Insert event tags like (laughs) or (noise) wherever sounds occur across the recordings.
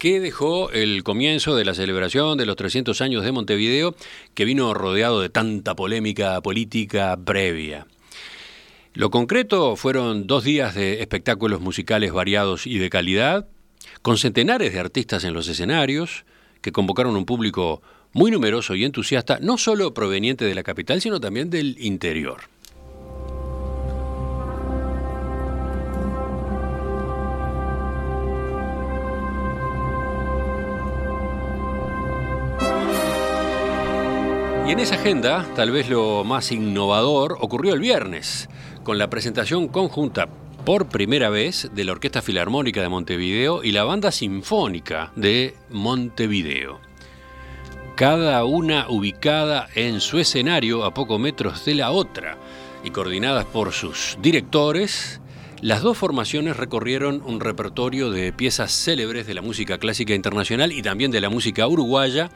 ¿Qué dejó el comienzo de la celebración de los 300 años de Montevideo, que vino rodeado de tanta polémica política previa? Lo concreto fueron dos días de espectáculos musicales variados y de calidad, con centenares de artistas en los escenarios, que convocaron un público muy numeroso y entusiasta, no solo proveniente de la capital, sino también del interior. Y en esa agenda, tal vez lo más innovador ocurrió el viernes, con la presentación conjunta por primera vez de la Orquesta Filarmónica de Montevideo y la Banda Sinfónica de Montevideo. Cada una ubicada en su escenario a pocos metros de la otra y coordinadas por sus directores, las dos formaciones recorrieron un repertorio de piezas célebres de la música clásica internacional y también de la música uruguaya,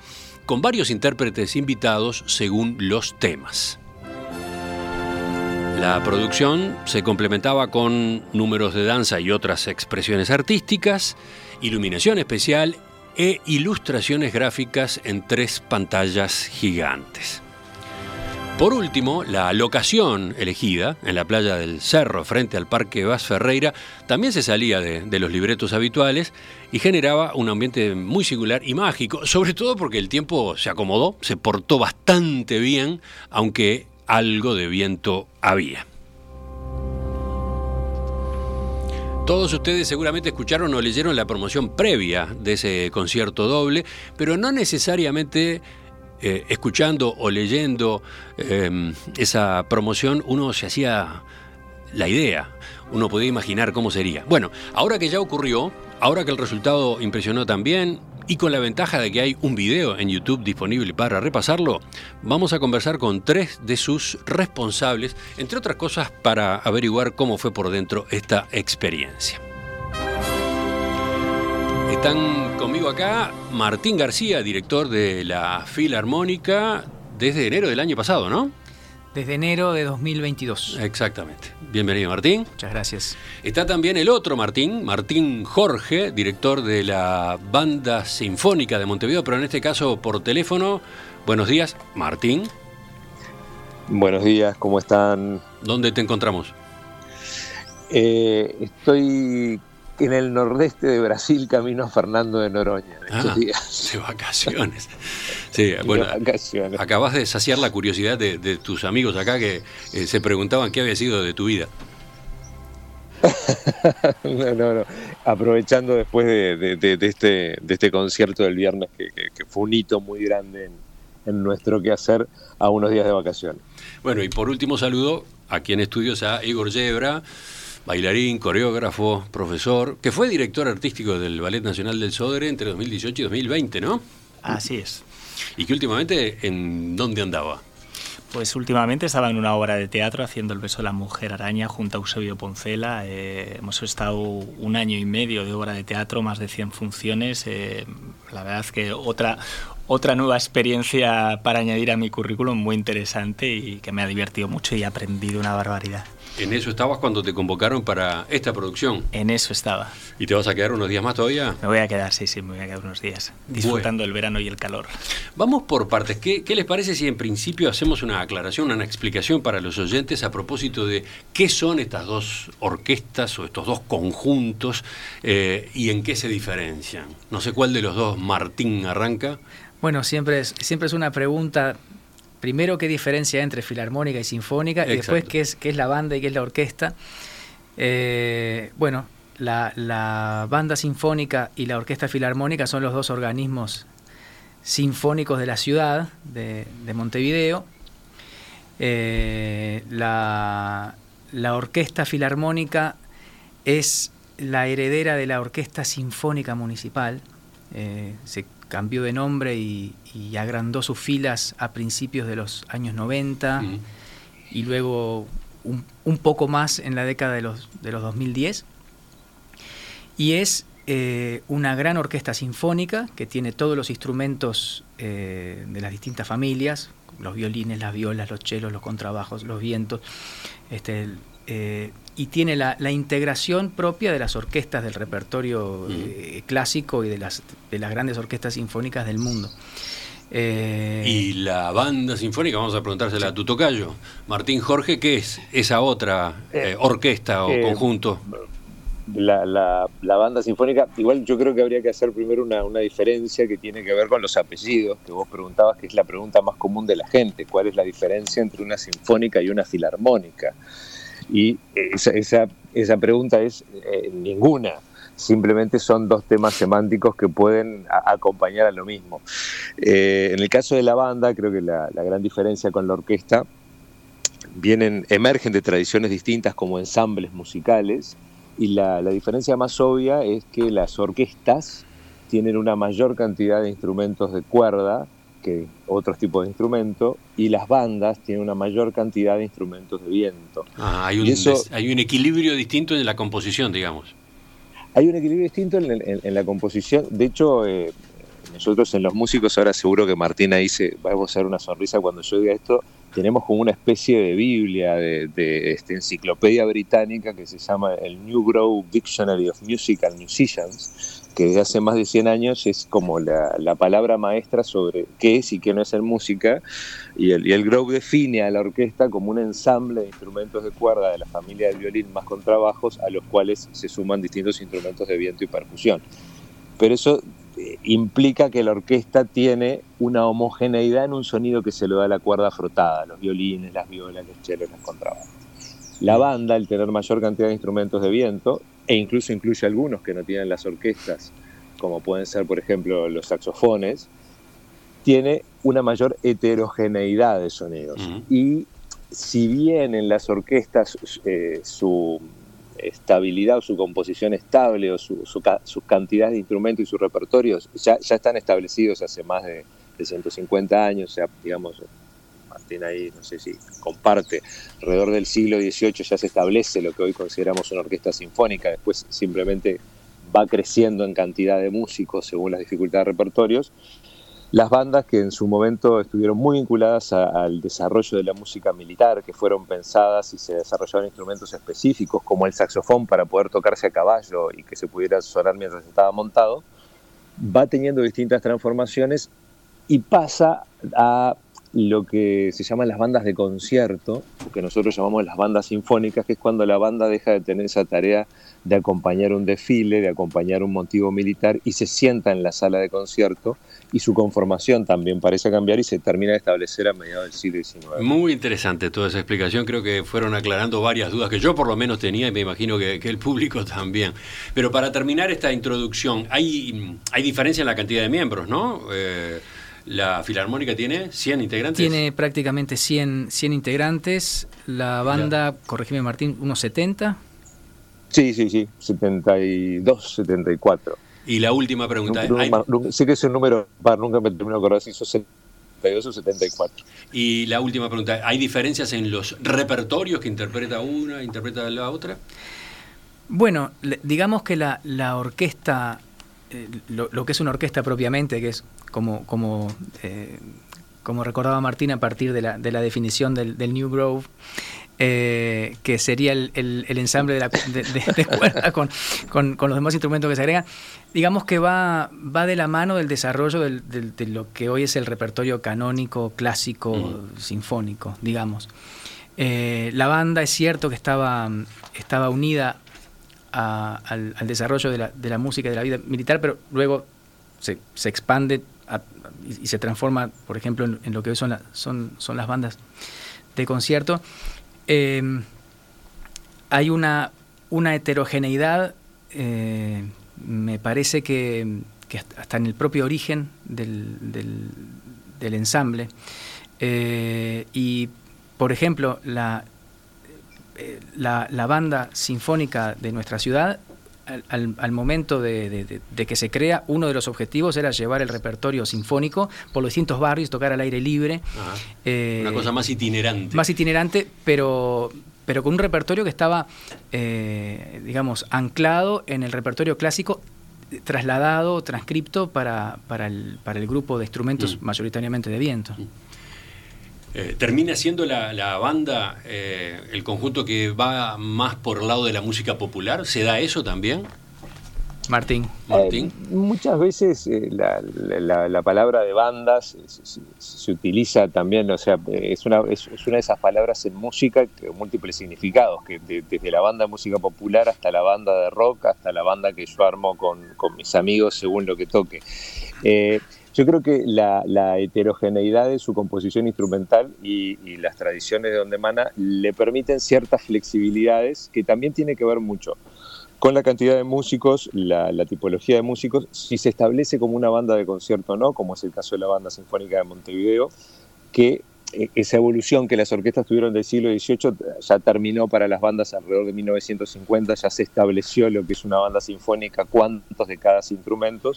con varios intérpretes invitados según los temas. La producción se complementaba con números de danza y otras expresiones artísticas, iluminación especial e ilustraciones gráficas en tres pantallas gigantes. Por último, la locación elegida, en la playa del Cerro, frente al Parque Vaz Ferreira, también se salía de, de, los libretos habituales y generaba un ambiente muy singular y mágico, sobre todo porque el tiempo se acomodó, se portó bastante bien, aunque algo de viento había. Todos ustedes seguramente escucharon o leyeron la promoción previa de ese concierto doble, pero no necesariamente eh, escuchando o leyendo eh, esa promoción uno se hacía la idea, uno podía imaginar cómo sería. Bueno, ahora que ya ocurrió, ahora que el resultado impresionó también, y con la ventaja de que hay un video en YouTube disponible para repasarlo, vamos a conversar con tres de sus responsables, entre otras cosas para averiguar cómo fue por dentro esta experiencia. Están conmigo acá Martín García, director de la Filarmónica desde enero del año pasado, ¿no? Desde enero de 2022. Exactamente. Bienvenido, Martín. Muchas gracias. Está también el otro Martín, Martín Jorge, director de la Banda Sinfónica de Montevideo, pero en este caso por teléfono. Buenos días, Martín. Buenos días, ¿cómo están? ¿Dónde te encontramos? Eh, estoy en el nordeste de Brasil, camino a Fernando de Noroña. Ah, (laughs) de vacaciones. Sí, (laughs) bueno, vacaciones. acabas de saciar la curiosidad de, tus amigos acá que eh, se preguntaban qué había sido de tu vida. (laughs) no, no, no. Aprovechando después de, este, de este concierto del viernes, que, fue un hito muy grande en, en nuestro quehacer a unos días de vacaciones. Bueno, y por último saludo aquí en estudios a Igor Yebra bailarín, coreógrafo, profesor, que fue director artístico del Ballet Nacional del Sodre entre 2018 y 2020, ¿no? Así es. ¿Y que últimamente en dónde andaba? Pues últimamente estaba en una obra de teatro haciendo El beso de la mujer araña junto a Eusebio Poncela. Eh, hemos estado un año y medio de obra de teatro, más de 100 funciones. Eh, la verdad que otra, otra nueva experiencia para añadir a mi currículum muy interesante y que me ha divertido mucho y he aprendido una barbaridad. ¿En eso estabas cuando te convocaron para esta producción? En eso estaba. ¿Y te vas a quedar unos días más todavía? Me voy a quedar, sí, sí, me voy a quedar unos días, disfrutando del verano y el calor. Vamos por partes. ¿Qué, les parece si en principio hacemos una aclaración, una explicación para los oyentes a propósito de qué son estas dos orquestas o estos dos conjuntos eh, y en qué se diferencian? No sé cuál de los dos Martín arranca. Bueno, siempre es, siempre es una pregunta primero qué diferencia entre filarmónica y sinfónica y después qué es, qué es la banda y qué es la orquesta. Eh, bueno, la, banda sinfónica y la orquesta filarmónica son los dos organismos sinfónicos de la ciudad de, Montevideo. Eh, la, orquesta filarmónica es la heredera de la orquesta sinfónica municipal. Eh, cambió de nombre y, agrandó sus filas a principios de los años 90 y luego un, poco más en la década de los, de los 2010. Y es eh, una gran orquesta sinfónica que tiene todos los instrumentos eh, de las distintas familias, los violines, las violas, los chelos, los contrabajos, los vientos. Este, eh, y tiene la, integración propia de las orquestas del repertorio eh, clásico y de las, de las grandes orquestas sinfónicas del mundo. Eh, y la banda sinfónica, vamos a preguntársela a tu tocayo, Martín Jorge, ¿qué es esa otra eh, orquesta o conjunto? La, la, banda sinfónica, igual yo creo que habría que hacer primero una, una, diferencia que tiene que ver con los apellidos, que vos preguntabas, que es la pregunta más común de la gente, ¿cuál es la diferencia entre una sinfónica y una filarmónica? Y esa, esa, pregunta es eh, ninguna, simplemente son dos temas semánticos que pueden acompañar a lo mismo. Eh, en el caso de la banda, creo que la, gran diferencia con la orquesta vienen, emergen de tradiciones distintas como ensambles musicales, y la, la diferencia más obvia es que las orquestas tienen una mayor cantidad de instrumentos de cuerda que otros tipos de instrumentos, y las bandas tienen una mayor cantidad de instrumentos de viento. Ah, hay, un, hay un equilibrio distinto en la composición, digamos. Hay un equilibrio distinto en, la composición. De hecho, eh, nosotros en los músicos, ahora seguro que Martina dice, va a gozar una sonrisa cuando yo diga esto, tenemos como una especie de Biblia, de, este, enciclopedia británica que se llama el New Grove Dictionary of Musical Musicians, que desde hace más de 100 años es como la, palabra maestra sobre qué es y qué no es el música, y el, y el Grove define a la orquesta como un ensamble de instrumentos de cuerda de la familia del violín más contrabajos, a los cuales se suman distintos instrumentos de viento y percusión. Pero eso eh, implica que la orquesta tiene una homogeneidad en un sonido que se lo da a la cuerda frotada, los violines, las violas, los chelos, los contrabajos. La banda, al tener mayor cantidad de instrumentos de viento, e incluso incluye algunos que no tienen las orquestas, como pueden ser, por ejemplo, los saxofones, tiene una mayor heterogeneidad de sonidos. Y si bien en las orquestas eh, su estabilidad o su composición estable o su, sus cantidades de instrumentos y sus repertorios ya, ya están establecidos hace más de, de 150 años, o sea, digamos, Martín ahí, no sé si comparte, alrededor del siglo XVIII ya se establece lo que hoy consideramos una orquesta sinfónica, después simplemente va creciendo en cantidad de músicos según las dificultades de repertorios. Las bandas que en su momento estuvieron muy vinculadas al desarrollo de la música militar, que fueron pensadas y se desarrollaron instrumentos específicos como el saxofón para poder tocarse a caballo y que se pudiera sonar mientras estaba montado, va teniendo distintas transformaciones y pasa a lo que se llaman las bandas de concierto, que nosotros llamamos las bandas sinfónicas, que es cuando la banda deja de tener esa tarea de acompañar un desfile, de acompañar un motivo militar y se sienta en la sala de concierto y su conformación también parece cambiar y se termina de establecer a mediados del siglo XIX. Muy interesante toda esa explicación, creo que fueron aclarando varias dudas que yo por lo menos tenía y me imagino que, el público (laughs) también. Pero para terminar esta introducción, hay, hay diferencia en la cantidad de miembros, ¿no? Eh, ¿La Filarmónica tiene 100 integrantes? Tiene prácticamente 100, 100 integrantes. La banda, corregime Martín, unos 70. Sí, sí, sí, 72, 74. Y la última pregunta. sé que es un número, nunca me termino de acordar si son 72 o 74. Y la última pregunta, ¿hay diferencias en los repertorios que interpreta una, interpreta la otra? Bueno, digamos que la, la orquesta, eh, lo, que es una orquesta propiamente, que es como, como, eh, como recordaba Martín a partir de la, de la definición del, New Grove, eh, que sería el, el, ensamble de, la, de, (laughs) cuerda con, con, con, los demás instrumentos que se agregan, digamos que va, va de la mano del desarrollo del, de lo que hoy es el repertorio canónico, clásico, sinfónico, digamos. Eh, la banda es cierto que estaba, estaba unida al, al, desarrollo de la, de la música y de la vida militar, pero luego se, se expande y, se transforma, por ejemplo, en, lo que son, son, son las bandas de concierto, em, hay una, una heterogeneidad, eh, me parece que, hasta en el propio origen del, del, ensamble. Eh, y, por ejemplo, la, eh, la, la, banda sinfónica de nuestra ciudad al, momento de, que se crea, uno de los objetivos era llevar el repertorio sinfónico por los distintos barrios, tocar al aire libre. Eh, Una cosa más itinerante. Más itinerante, pero, pero con un repertorio que estaba, eh, digamos, anclado en el repertorio clásico, trasladado, transcripto para, para, el, para el grupo de instrumentos mm. mayoritariamente de viento. Mm. Eh, ¿Termina siendo la, banda eh, el conjunto que va más por el lado de la música popular? ¿Se da eso también? Martín. Martín. Eh, muchas veces la, palabra de bandas se, utiliza también, o sea, es una, es, una de esas palabras en música con múltiples significados, que desde la banda de música popular hasta la banda de rock, hasta la banda que yo armo con, mis amigos según lo que toque. Yo creo que la, heterogeneidad de su composición instrumental y, las tradiciones de donde emana le permiten ciertas flexibilidades que también tiene que ver mucho con la cantidad de músicos, la, tipología de músicos, si se establece como una banda de concierto o no, como es el caso de la Banda Sinfónica de Montevideo, que eh, esa evolución que las orquestas tuvieron del siglo XVIII ya terminó para las bandas alrededor de 1950, ya se estableció lo que es una banda sinfónica, cuántos de cada instrumento,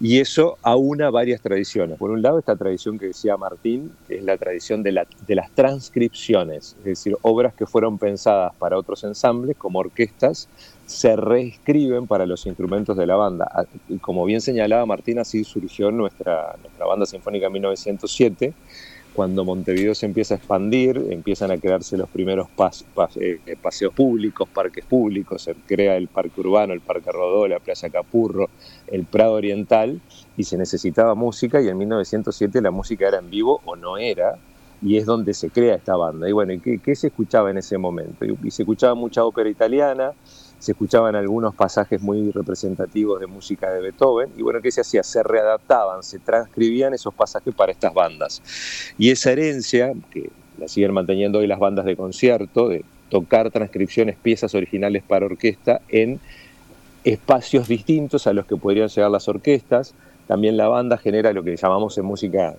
y eso aúna varias tradiciones. Por un lado, esta tradición que decía Martín, que es la tradición de, de las transcripciones, es decir, obras que fueron pensadas para otros ensambles, como orquestas, se reescriben para los instrumentos de la banda. Y como bien señalaba Martín, así surgió nuestra, nuestra banda sinfónica en 1907 cuando Montevideo se empieza a expandir, empiezan a crearse los primeros eh, eh, paseos públicos, parques públicos, se crea el parque urbano, el parque Rodó, la playa Capurro, el Prado Oriental, y se necesitaba música, y en 1907 la música era en vivo o no era, y es donde se crea esta banda. Y bueno, ¿qué, qué se escuchaba en ese momento? y se escuchaba mucha ópera italiana, se escuchaban algunos pasajes muy representativos de música de Beethoven, y bueno, ¿qué se hacía? Se readaptaban, se transcribían esos pasajes para estas bandas. Y esa herencia, que la siguen manteniendo hoy las bandas de concierto, de tocar transcripciones, piezas originales para orquesta en espacios distintos a los que podrían llegar las orquestas. También la banda genera lo que llamamos en música,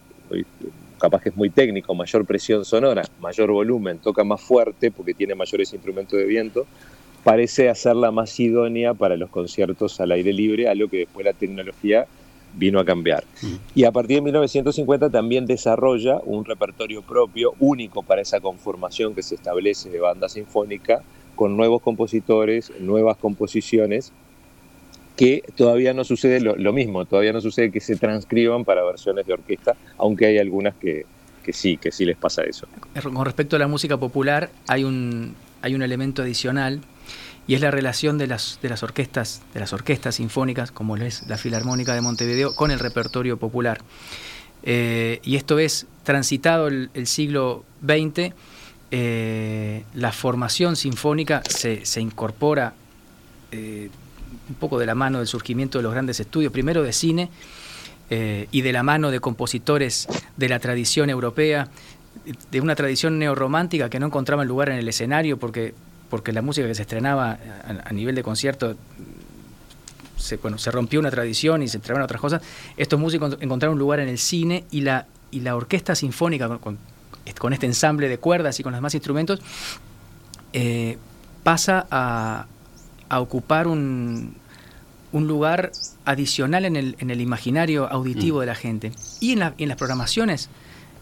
capaz que es muy técnico, mayor presión sonora, mayor volumen, toca más fuerte porque tiene mayores instrumentos de viento, parece hacerla más idónea para los conciertos al aire libre, algo que después la tecnología vino a cambiar. Mm. Y a partir de 1950 también desarrolla un repertorio propio, único para esa conformación que se establece de banda sinfónica, con nuevos compositores, nuevas composiciones, que todavía no sucede lo, mismo, todavía no sucede que se transcriban para versiones de orquesta, aunque hay algunas que, que sí, que sí les pasa eso. Con respecto a la música popular, hay un, hay un elemento adicional y es la relación de las, de las orquestas, de las orquestas sinfónicas, como es la Filarmónica de Montevideo, con el repertorio popular. Eh, y esto es, transitado el, siglo XX, eh, la formación sinfónica se, incorpora eh, un poco de la mano del surgimiento de los grandes estudios, primero de cine y de la mano de compositores de la tradición europea, de una tradición neorromántica que no encontraba lugar en el escenario porque porque la música que se estrenaba a, nivel de concierto se, bueno, se rompió una tradición y se estrenaron otras cosas. Estos músicos encontraron un lugar en el cine y la, y la orquesta sinfónica con, este ensamble de cuerdas y con los demás instrumentos eh, pasa a, ocupar un, un, lugar adicional en el, en el imaginario auditivo mm. de la gente. Y en, en las programaciones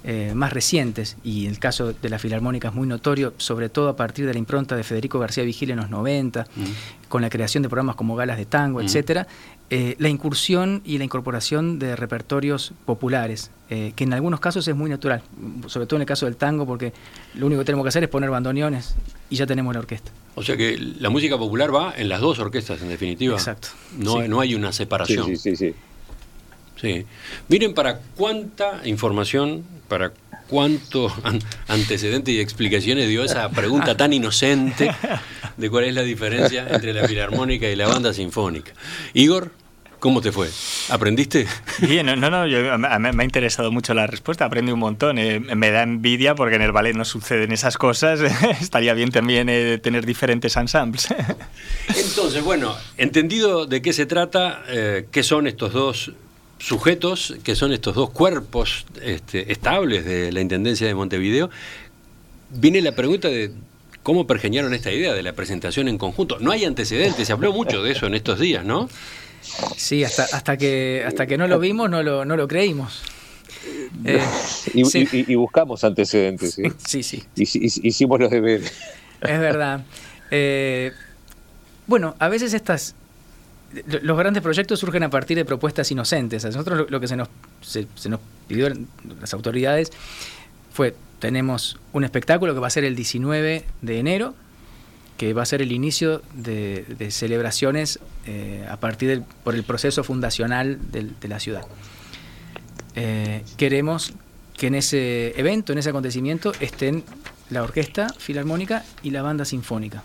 eh, más recientes, y el caso de la Filarmónica es muy notorio, sobre todo a partir de la impronta de Federico García Vigil en los 90, mm. con la creación de programas como Galas de Tango, mm. etcétera, eh, la incursión y la incorporación de repertorios populares, eh, que en algunos casos es muy natural, sobre todo en el caso del tango, porque lo único que tenemos que hacer es poner bandoneones y ya tenemos la orquesta. O sea que la música popular va en las dos orquestas, en definitiva. Exacto. No, no hay una separación. Sí, sí, sí. sí. Miren para cuánta información para cuánto (laughs) antecedentes y explicaciones dio esa pregunta tan inocente de cuál es la diferencia entre la filarmónica y la banda sinfónica. Igor, ¿cómo te fue? ¿Aprendiste? Bien, no, no, me, ha interesado mucho la respuesta, aprendí un montón. Eh, me da envidia porque en el ballet no suceden esas cosas. (laughs) Estaría bien también eh, tener diferentes ensembles. Entonces, bueno, entendido de qué se trata, eh, qué son estos dos sujetos, que son estos dos cuerpos este, estables de la Intendencia de Montevideo, viene la pregunta de cómo pergeñaron esta idea de la presentación en conjunto. No hay antecedentes, se habló mucho de eso en estos días, ¿no? Sí, hasta, hasta, que, hasta que no lo vimos no lo, no lo creímos. Eh, y, buscamos antecedentes. Sí, (laughs) sí. Hicimos los deberes. Es verdad. Eh, bueno, a veces estas, los grandes proyectos surgen a partir de propuestas inocentes. A nosotros lo, que se nos, se, nos pidió las autoridades fue tenemos un espectáculo que va a ser el 19 de enero, que va a ser el inicio de, celebraciones eh, a partir del por el proceso fundacional de la ciudad. Eh, queremos que en ese evento, en ese acontecimiento, estén la orquesta filarmónica y la banda sinfónica.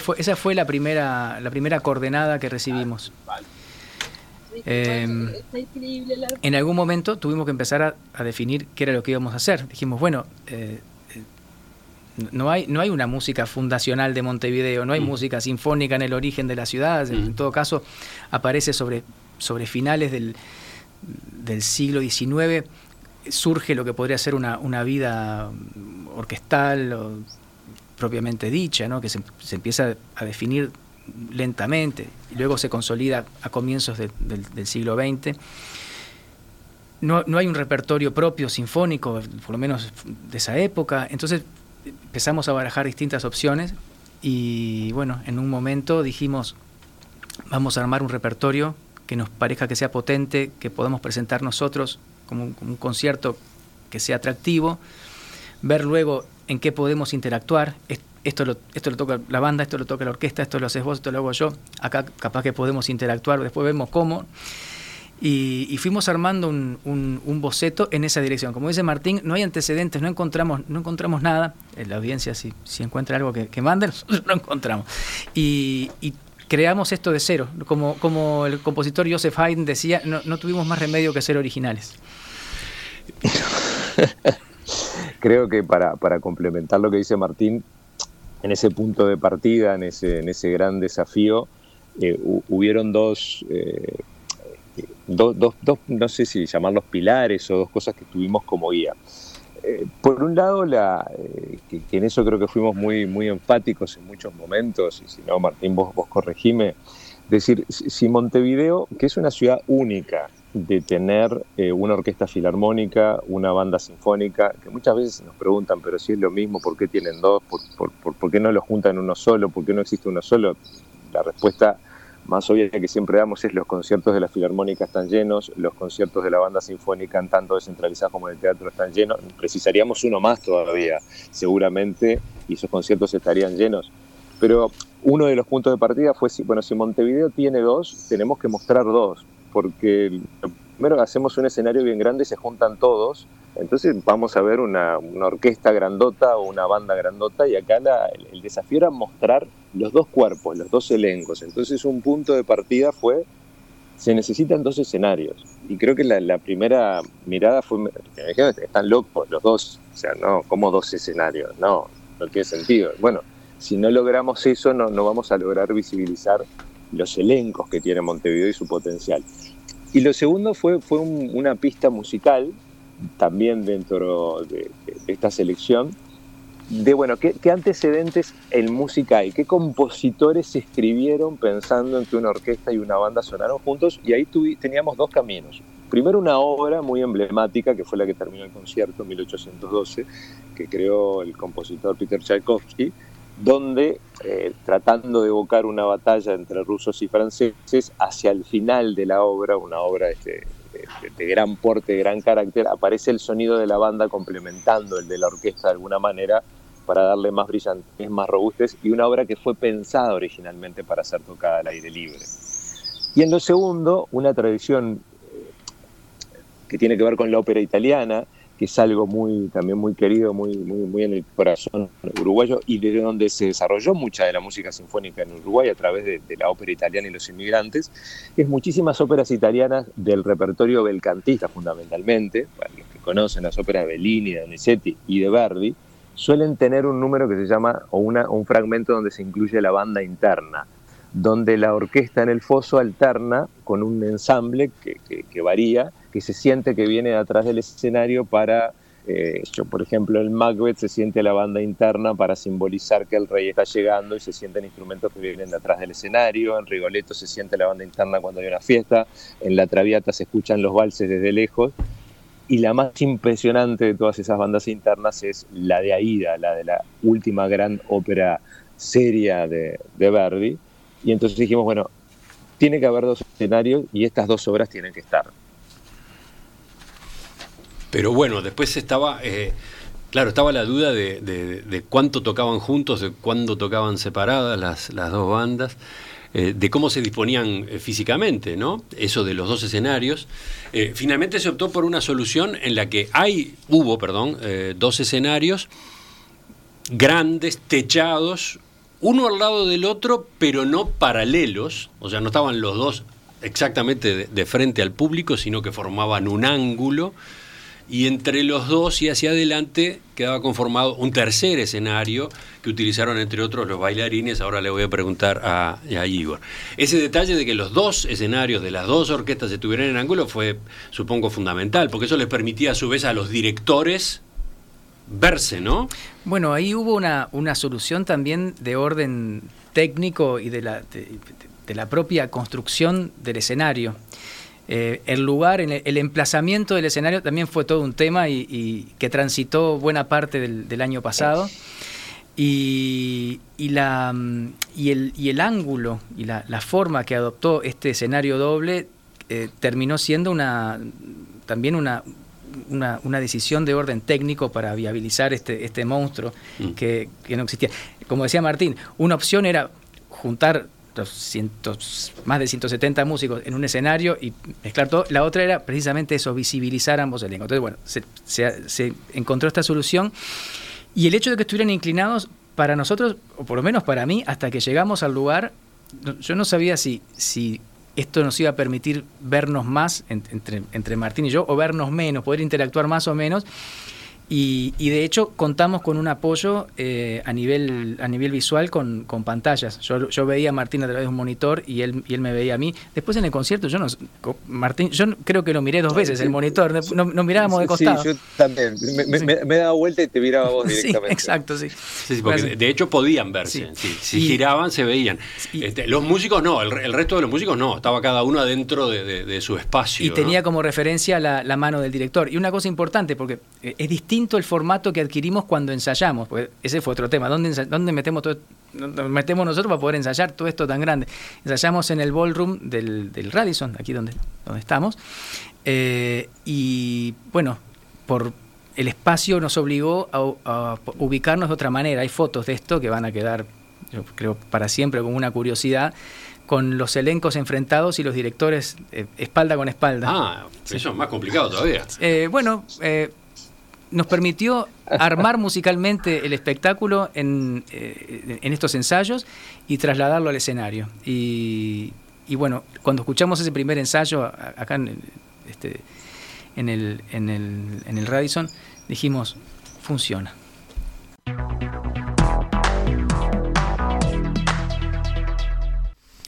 Fue, esa fue la primera, la primera coordenada que recibimos. Em, en algún momento tuvimos que empezar a, definir qué era lo que íbamos a hacer. Dijimos, bueno, eh, eh, no, hay, no hay una música fundacional de Montevideo, no hay mm. música sinfónica en el origen de la ciudad, en mm. todo caso aparece sobre, sobre finales del, del siglo XIX, surge lo que podría ser una, una vida orquestal o propiamente dicha, ¿no? que se, empieza a definir lentamente y luego se consolida a comienzos del siglo XX. No, no, hay un repertorio propio sinfónico, por lo menos de esa época, entonces empezamos a barajar distintas opciones y bueno, en un momento dijimos, vamos a armar un repertorio que nos parezca que sea potente, que podamos presentar nosotros como un concierto que sea atractivo, ver luego en qué podemos interactuar esto lo, esto toca la banda, esto lo toca la orquesta, esto lo haces vos, esto lo hago yo, acá capaz que podemos interactuar, después vemos cómo. Y, fuimos armando un, boceto en esa dirección. Como dice Martín, no hay antecedentes, no encontramos, no encontramos nada. La audiencia, si, si encuentra algo que, que mande, (laughs) nosotros lo encontramos. Y, creamos esto de cero. Como, como el compositor Joseph Haydn decía, no, no tuvimos más remedio que ser originales. (laughs) Creo que para, para complementar lo que dice Martín, en ese punto de partida, en ese, en ese gran desafío, eh, hubieron dos, eh, dos, no sé si llamarlos pilares o dos cosas que tuvimos como guía. Eh, por un lado, la, que, en eso creo que fuimos muy, muy enfáticos en muchos momentos, y si no, Martín, vos, vos corregime, decir, si Montevideo, que es una ciudad única, de tener eh, una orquesta filarmónica, una banda sinfónica, que muchas veces nos preguntan, pero si es lo mismo, ¿por qué tienen dos? ¿Por, por, qué no lo juntan en uno solo? ¿Por qué no existe uno solo? La respuesta más obvia que siempre damos es los conciertos de la filarmónica están llenos, los conciertos de la banda sinfónica tanto descentralizados como en el teatro están llenos. Precisaríamos uno más todavía, seguramente, y esos conciertos estarían llenos. Pero uno de los puntos de partida fue, bueno, si Montevideo tiene dos, tenemos que mostrar dos porque primero hacemos un escenario bien grande y se juntan todos, entonces vamos a ver una, orquesta grandota o una banda grandota y acá el, desafío era mostrar los dos cuerpos, los dos elencos, entonces un punto de partida fue, se necesitan dos escenarios. Y creo que la, primera mirada fue, me dijeron, están locos los dos, o sea, no, como dos escenarios, no, no tiene sentido. Bueno, si no logramos eso, no, no vamos a lograr visibilizar los elencos que tiene Montevideo y su potencial. Y lo segundo fue, fue una pista musical, también dentro de, esta selección, de, bueno, ¿qué, antecedentes en música hay? ¿Qué compositores escribieron pensando en que una orquesta y una banda sonaron juntos? Y ahí teníamos dos caminos. Primero una obra muy emblemática, que fue la que terminó el concierto, 1812, que creó el compositor Peter Tchaikovsky, donde, eh, tratando de evocar una batalla entre rusos y franceses, hacia el final de la obra, una obra de, gran porte, de gran carácter, aparece el sonido de la banda complementando el de la orquesta de alguna manera para darle más brillantez, más robustes, y una obra que fue pensada originalmente para ser tocada al aire libre. Y en lo segundo, una tradición eh, que tiene que ver con la ópera italiana, que es algo muy también muy querido, muy, muy, muy en el corazón uruguayo y de donde se desarrolló mucha de la música sinfónica en Uruguay a través de, la ópera italiana y los inmigrantes, es muchísimas óperas italianas del repertorio belcantista fundamentalmente, para los que conocen las óperas de Bellini, de Donizetti y de Verdi, suelen tener un número que se llama, o una, un fragmento donde se incluye la banda interna, donde la orquesta en el foso alterna con un ensamble que, varía, que se siente que viene de atrás del escenario para, eh, por ejemplo, en Macbeth se siente la banda interna para simbolizar que el rey está llegando y se sienten instrumentos que vienen de atrás del escenario, en Rigoletto se siente la banda interna cuando hay una fiesta, en La Traviata se escuchan los valses desde lejos, y la más impresionante de todas esas bandas internas es la de Aida, la de la última gran ópera seria de, de Verdi. Y entonces dijimos, bueno, tiene que haber dos escenarios y estas dos obras tienen que estar. Pero bueno, después estaba eh, Claro, estaba la duda de, cuánto tocaban juntos, de cuándo tocaban separadas las, las dos bandas. Eh, de cómo se disponían eh, físicamente, ¿no? Eso de los dos escenarios. Finalmente se optó por una solución en la que hay, hubo, perdón, dos escenarios grandes, techados, uno al lado del otro, pero no paralelos, o sea, no estaban los dos exactamente de frente al público, sino que formaban un ángulo y entre los dos y hacia adelante quedaba conformado un tercer escenario que utilizaron entre otros los bailarines. Ahora le voy a preguntar a, Igor. Ese detalle de que los dos escenarios de las dos orquestas estuvieran en ángulo fue, supongo, fundamental, porque eso les permitía a su vez a los directores verse, ¿no? Bueno, ahí hubo una, una solución también de orden técnico y de la, de la propia construcción del escenario. Eh, el lugar, el, emplazamiento del escenario también fue todo un tema y, que transitó buena parte del, año pasado. Y, la, mm, y, el, y el ángulo y la, forma que adoptó este escenario doble eh, terminó siendo una, también una, una, decisión de orden técnico para viabilizar este, este monstruo mm. que, que, no existía. Como decía Martín, una opción era juntar más de 170 músicos en un escenario y mezclar todo. La otra era precisamente eso, visibilizar ambos elencos. Entonces, bueno, se, encontró esta solución y el hecho de que estuvieran inclinados para nosotros, o por lo menos para mí, hasta que llegamos al lugar, yo no sabía si, si esto nos iba a permitir vernos más entre, entre Martín y yo, o vernos menos, poder interactuar más o menos. Y, de hecho contamos con un apoyo eh, a, nivel, a nivel visual con, con pantallas. Yo, yo, veía a Martín a través de un monitor y él, y él me veía a mí. Después en el concierto yo no Martín, yo creo que lo miré dos veces el monitor, no, no mirábamos de costado. Sí, yo también. Me, me, daba vuelta y te miraba vos (laughs) directamente. exacto, sí. porque de hecho podían verse. Si giraban se veían. Este, los músicos no, el, resto de los músicos no. Estaba cada uno adentro de, de, su espacio. Y tenía como referencia la, la mano del director. Y una cosa importante, porque es distinto el formato que adquirimos cuando ensayamos, porque ese fue otro tema, ¿dónde, dónde metemos todo, metemos nosotros para poder ensayar todo esto tan grande? Ensayamos en el ballroom del, del Radisson, aquí donde, donde estamos, eh, y bueno, por el espacio nos obligó a, ubicarnos de otra manera. Hay fotos de esto que van a quedar, yo creo, para siempre como una curiosidad con los elencos enfrentados y los directores eh, espalda con espalda. Ah, eso es más complicado todavía. Eh, bueno, nos permitió armar musicalmente el espectáculo en, eh, en, estos ensayos y trasladarlo al escenario. Y, bueno, cuando escuchamos ese primer ensayo acá en, este, en, el, en, el, en el Radisson, dijimos, funciona.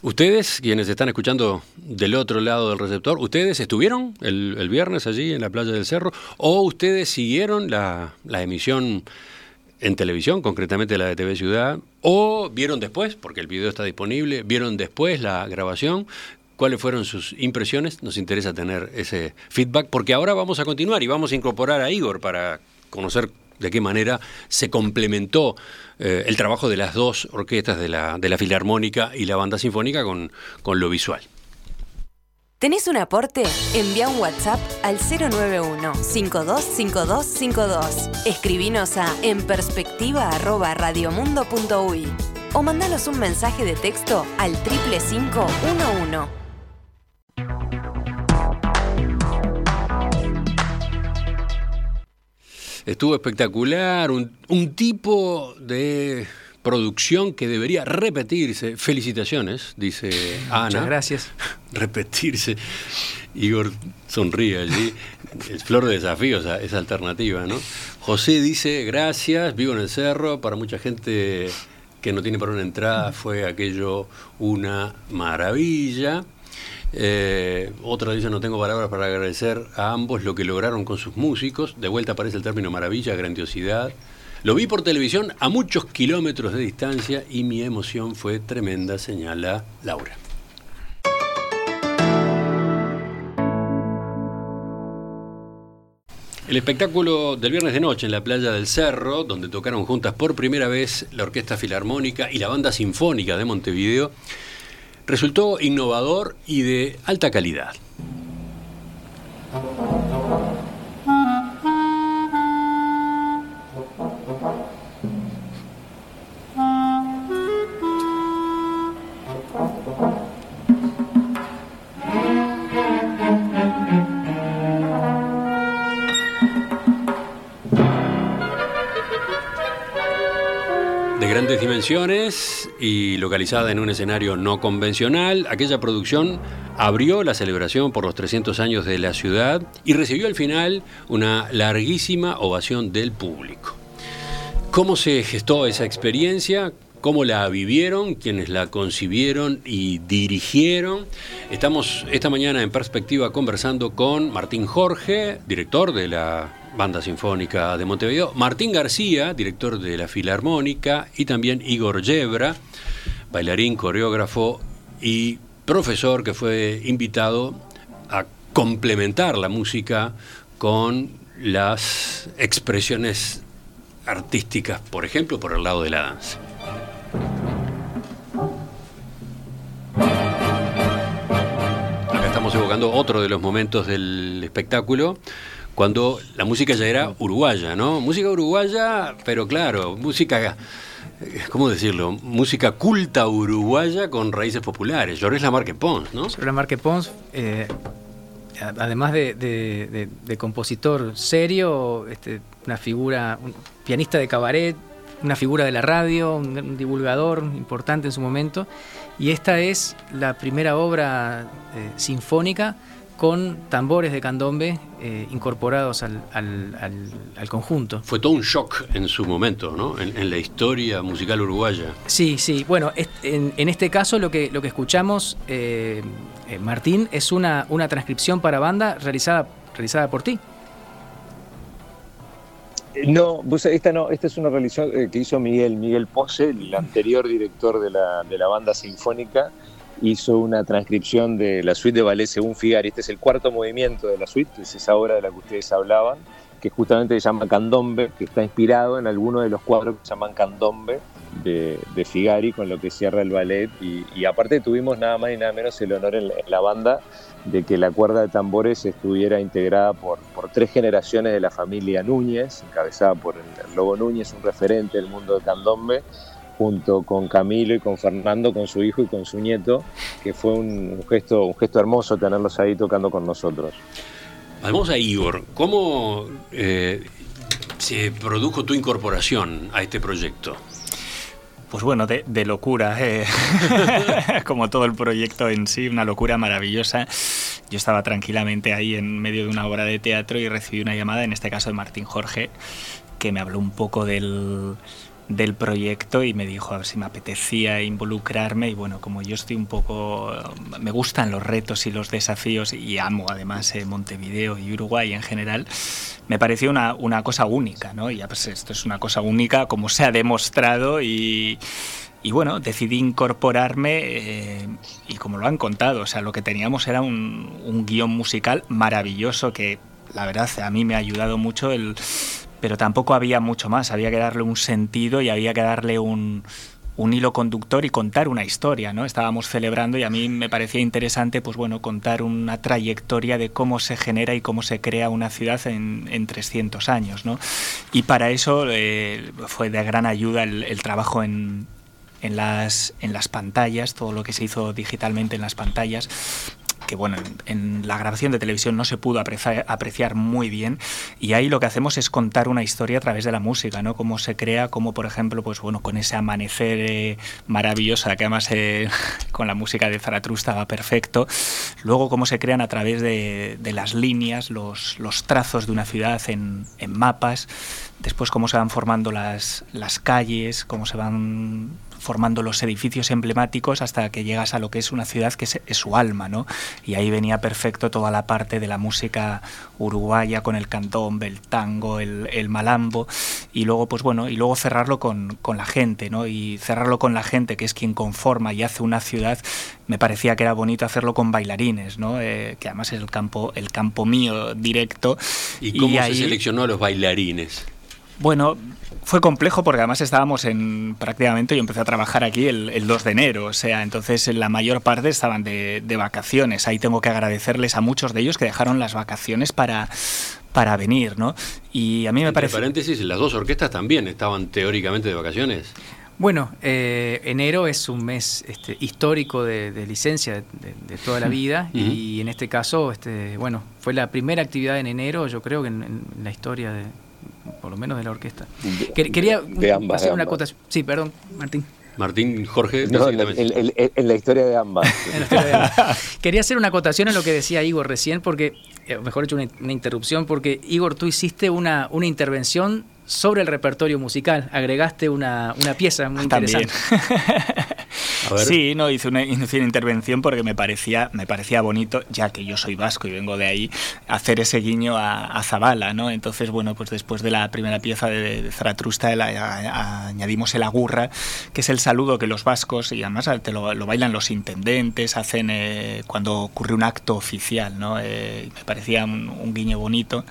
Ustedes, quienes están escuchando del otro lado del receptor, ¿ustedes estuvieron el, viernes allí en la playa del Cerro o ustedes siguieron la, emisión en televisión, concretamente la de TV Ciudad, o vieron después, porque el video está disponible, vieron después la grabación? ¿Cuáles fueron sus impresiones? Nos interesa tener ese feedback, porque ahora vamos a continuar y vamos a incorporar a Igor para conocer de qué manera se complementó eh, el trabajo de las dos orquestas de la, de la Filarmónica y la Banda Sinfónica con, con lo visual. ¿Tenés un aporte? Envía un WhatsApp al 091-525252. Escribinos a enperspectiva.radiomundo.uy o mandanos un mensaje de texto al 55511. Estuvo espectacular, un, tipo de producción que debería repetirse. Felicitaciones, dice Ana. Muchas gracias. (laughs) repetirse. Igor sonríe allí. Es flor de desafío esa, esa alternativa, ¿no? José dice, gracias, vivo en el cerro, para mucha gente que no tiene para una entrada fue aquello una maravilla. Eh, otra dice, no tengo palabras para agradecer a ambos lo que lograron con sus músicos. De vuelta aparece el término maravilla, grandiosidad. Lo vi por televisión a muchos kilómetros de distancia y mi emoción fue tremenda, señala Laura. El espectáculo del viernes de noche en la playa del Cerro, donde tocaron juntas por primera vez la Orquesta Filarmónica y la Banda Sinfónica de Montevideo, resultó innovador y de alta calidad. Grandes dimensiones y localizada en un escenario no convencional, aquella producción abrió la celebración por los 300 años de la ciudad y recibió al final una larguísima ovación del público. ¿Cómo se gestó esa experiencia? cómo la vivieron, quienes la concibieron y dirigieron. Estamos esta mañana en perspectiva conversando con Martín Jorge, director de la Banda Sinfónica de Montevideo, Martín García, director de la Filarmónica, y también Igor Yebra, bailarín, coreógrafo y profesor que fue invitado a complementar la música con las expresiones artísticas, por ejemplo, por el lado de la danza. Acá estamos evocando otro de los momentos del espectáculo, cuando la música ya era uruguaya, ¿no? Música uruguaya, pero claro, música, ¿cómo decirlo? Música culta uruguaya con raíces populares. Llorés Lamarque Pons, ¿no? Llorés Lamarque Pons, eh, además de, compositor serio, este, una figura, un pianista de cabaret, una figura de la radio, un, divulgador importante en su momento, y esta es la primera obra eh, sinfónica con tambores de candombe eh, incorporados al, conjunto. Fue todo un shock en su momento, ¿no? En, la historia musical uruguaya. Sí, sí. Bueno, en, este caso lo que, lo que escuchamos, eh, Martín, es una, una transcripción para banda realizada, realizada por ti. No, esta no, esta es una realización eh, que hizo Miguel, Miguel Pose, el anterior director de la, de la banda sinfónica, hizo una transcripción de la suite de ballet según Figari. Este es el cuarto movimiento de la suite, es esa obra de la que ustedes hablaban, que justamente se llama Candombe, que está inspirado en alguno de los cuadros que se llaman Candombe de, Figari, con lo que cierra el ballet. Y, aparte tuvimos nada más y nada menos el honor en la banda de que la cuerda de tambores estuviera integrada por, por tres generaciones de la familia Núñez, encabezada por el, Lobo Núñez, un referente del mundo de candombe, junto con Camilo y con Fernando, con su hijo y con su nieto, que fue un, gesto, un gesto hermoso tenerlos ahí tocando con nosotros. Vamos a Igor, ¿cómo eh, se produjo tu incorporación a este proyecto? Pues bueno, de, locura, eh. (laughs) como todo el proyecto en sí, una locura maravillosa. Yo estaba tranquilamente ahí en medio de una obra de teatro y recibí una llamada, en este caso de Martín Jorge, que me habló un poco del, del proyecto y me dijo a ver si me apetecía involucrarme y bueno, como yo estoy un poco, me gustan los retos y los desafíos y amo además eh, Montevideo y Uruguay en general, me pareció una, una cosa única, ¿no? Y ya pues esto es una cosa única como se ha demostrado y... Y bueno, decidí incorporarme eh, y como lo han contado, o sea, lo que teníamos era un, un guion musical maravilloso que la verdad a mí me ha ayudado mucho el, pero tampoco había mucho más, había que darle un sentido y había que darle un, hilo conductor y contar una historia, ¿no? Estábamos celebrando y a mí me parecía interesante, pues bueno, contar una trayectoria de cómo se genera y cómo se crea una ciudad en, en 300 años, ¿no? Y para eso eh, fue de gran ayuda el, trabajo en, en las, en las pantallas, todo lo que se hizo digitalmente en las pantallas, que bueno, en, la grabación de televisión no se pudo apreciar, muy bien y ahí lo que hacemos es contar una historia a través de la música, ¿no? Cómo se crea, cómo por ejemplo, pues bueno, con ese amanecer eh, maravilloso, que además eh, (laughs) con la música de Zaratrusta va perfecto, luego cómo se crean a través de, las líneas, los, trazos de una ciudad en, mapas, después cómo se van formando las calles, cómo se van formando los edificios emblemáticos hasta que llegas a lo que es una ciudad que es, su alma, ¿no? Y ahí venía perfecto toda la parte de la música uruguaya con el cantón, el tango, el, malambo y luego pues bueno, y luego cerrarlo con, la gente, ¿no? Y cerrarlo con la gente que es quien conforma y hace una ciudad, me parecía que era bonito hacerlo con bailarines, ¿no? Eh, que además es el campo, el campo mío directo. ¿Y cómo se seleccionó a los bailarines? Bueno, fue complejo porque además estábamos en prácticamente, yo empecé a trabajar aquí el, 2 de enero, o sea, entonces la mayor parte estaban de, vacaciones. Ahí tengo que agradecerles a muchos de ellos que dejaron las vacaciones para, para venir, ¿no? Y a mí me parece... paréntesis, las dos orquestas también estaban teóricamente de vacaciones. Bueno, eh, enero es un mes este, histórico de, licencia de, toda la (laughs) vida y en este caso, este, bueno, fue la primera actividad en enero, yo creo que en la historia de, por lo menos de la orquesta. Quería hacer una acotación. Sí, perdón, Martín. Martín, Jorge. No, en, la historia de ambas. Quería hacer una acotación en lo que decía Igor recién, porque, eh, mejor hecho, una, una, interrupción, porque Igor, tú hiciste una, una intervención sobre el repertorio musical. Agregaste una, una pieza muy interesante. (laughs) Sí, no, hice una, intervención porque me parecía, me parecía bonito, ya que yo soy vasco y vengo de ahí, hacer ese guiño a, a Zabala, ¿no? Entonces, bueno, pues después de la primera pieza de, Zaratrusta añadimos el agurra, que es el saludo que los vascos, y además te lo, bailan los intendentes, hacen eh, cuando ocurre un acto oficial, ¿no? Eh, me parecía un guiño bonito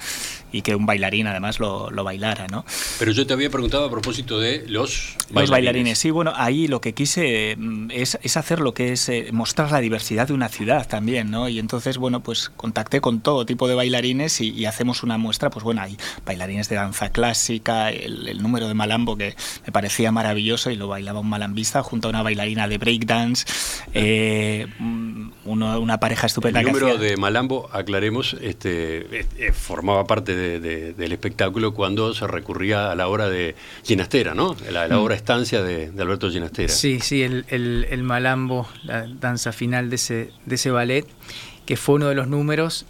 y que un bailarín además lo, bailara, ¿no? Pero yo te había preguntado a propósito de los bailarines. Los bailarines, sí, bueno, ahí lo que quise mm, es, es hacer lo que es eh, mostrar la diversidad de una ciudad también, ¿no? Y entonces, bueno, pues contacté con todo tipo de bailarines y, hacemos una muestra, pues bueno, hay bailarines de danza clásica, el, número de malambo que me parecía maravilloso y lo bailaba un malambista junto a una bailarina de breakdance, eh, mm, una pareja estupenda. El número de malambo, aclaremos, este, eh, formaba parte de del espectáculo cuando se recurría a la obra de Ginastera, ¿no? La, la mm. obra estancia de, Alberto Ginastera. Sí, sí, el, el, malambo, la danza final de ese, de ese ballet, que fue uno de los números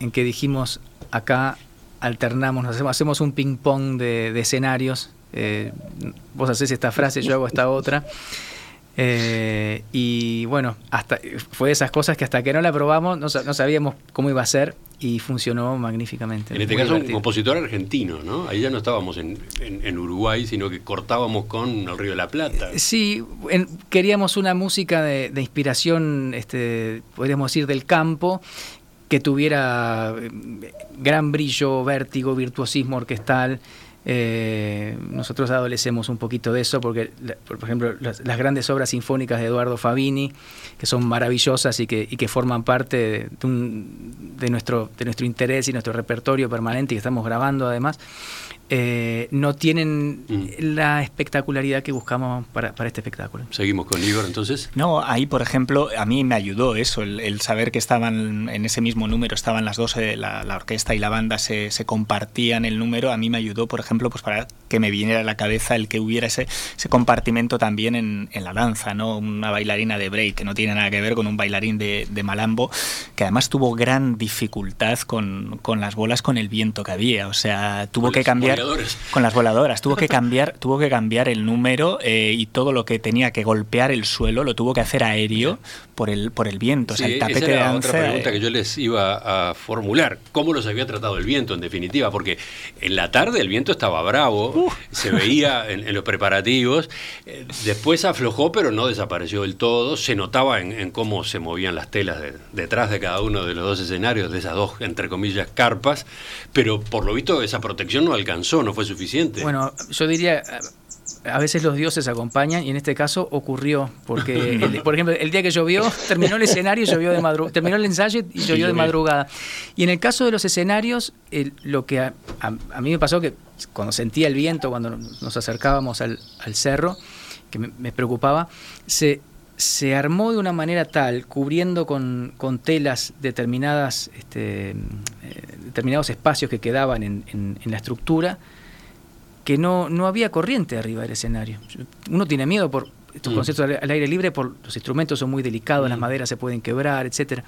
en que dijimos acá alternamos, hacemos, un ping-pong de, escenarios. Eh, vos haces esta frase, yo hago esta otra. Eh, y bueno, fue de esas cosas que hasta que no la probamos no, no sabíamos cómo iba a ser y funcionó magníficamente. En este caso, un compositor argentino, ¿no? Ahí ya no estábamos en, Uruguay, sino que cortábamos con el Río de la Plata. Sí, queríamos una música de, inspiración, este, podríamos decir, del campo, que tuviera eh, gran brillo, vértigo, virtuosismo orquestal. Eh, nosotros adolecemos un poquito de eso porque, por ejemplo, las, grandes obras sinfónicas de Eduardo Fabini, que son maravillosas y que, y que forman parte de, nuestro, de nuestro interés y nuestro repertorio permanente y que estamos grabando además, eh, no tienen mm. la espectacularidad que buscamos para, este espectáculo. Seguimos con Igor entonces. No, ahí por ejemplo a mí me ayudó eso, el, saber que estaban en ese mismo número, estaban las dos, eh, la, orquesta y la banda se, compartían el número, a mí me ayudó por ejemplo pues para que me viniera a la cabeza el que hubiera ese, ese compartimento también en, la danza, ¿no? una bailarina de break que no tiene nada que ver con un bailarín de, malambo, que además tuvo gran dificultad con, con las bolas con el viento que había, o sea, tuvo que cambiar con las voladoras. Tuvo que cambiar, tuvo que cambiar el número eh, y todo lo que tenía que golpear el suelo lo tuvo que hacer aéreo por el, por el viento. o sea, el tapete esa era otra pregunta que yo les iba a formular. ¿Cómo los había tratado el viento, en definitiva? Porque en la tarde el viento estaba bravo, se veía en, los preparativos. Eh, después aflojó, pero no desapareció del todo. Se notaba en, cómo se movían las telas detrás de cada uno de los dos escenarios, de esas dos, entre comillas, carpas. Pero por lo visto esa protección no alcanzó no fue suficiente. Bueno, yo diría, a veces los dioses acompañan y en este caso ocurrió, porque, (laughs) por ejemplo, el día que llovió, terminó el (laughs) escenario y llovió de madrugada, terminó el ensayo y llovió de madrugada. Y en el caso de los escenarios, lo que a, mí me pasó que cuando sentía el viento, cuando nos acercábamos al, cerro, que me, preocupaba, se, se armó de una manera tal, cubriendo con, telas determinadas, este, eh, determinados espacios que quedaban en, la estructura, que no, no había corriente arriba del escenario. Uno tiene miedo por estos mm. conceptos al, aire libre, por los instrumentos son muy delicados, las mm. maderas se pueden quebrar, etcétera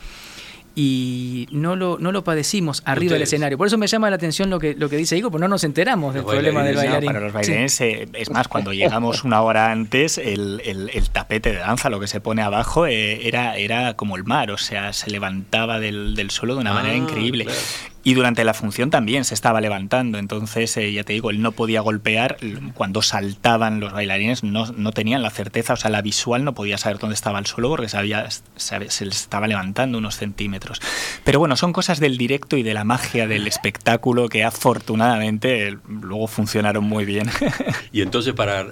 y no lo, no lo padecimos arriba del escenario. Por eso me llama la atención lo que, lo que dice Igor, pues no nos enteramos del problema del bailarín. para los bailarines, eh, es más, cuando llegamos una hora antes, el, el, tapete de danza, lo que se pone abajo, eh, era, era como el mar, o sea, se levantaba del, del suelo de una manera ah, increíble. Y durante la función también se estaba levantando, entonces eh, ya te digo, él no podía golpear, cuando saltaban los bailarines no, no, tenían la certeza, o sea, la visual no podía saber dónde estaba el suelo porque sabía, se, les estaba levantando unos centímetros. Pero bueno, son cosas del directo y de la magia del espectáculo que afortunadamente luego funcionaron muy bien. (laughs) Y entonces para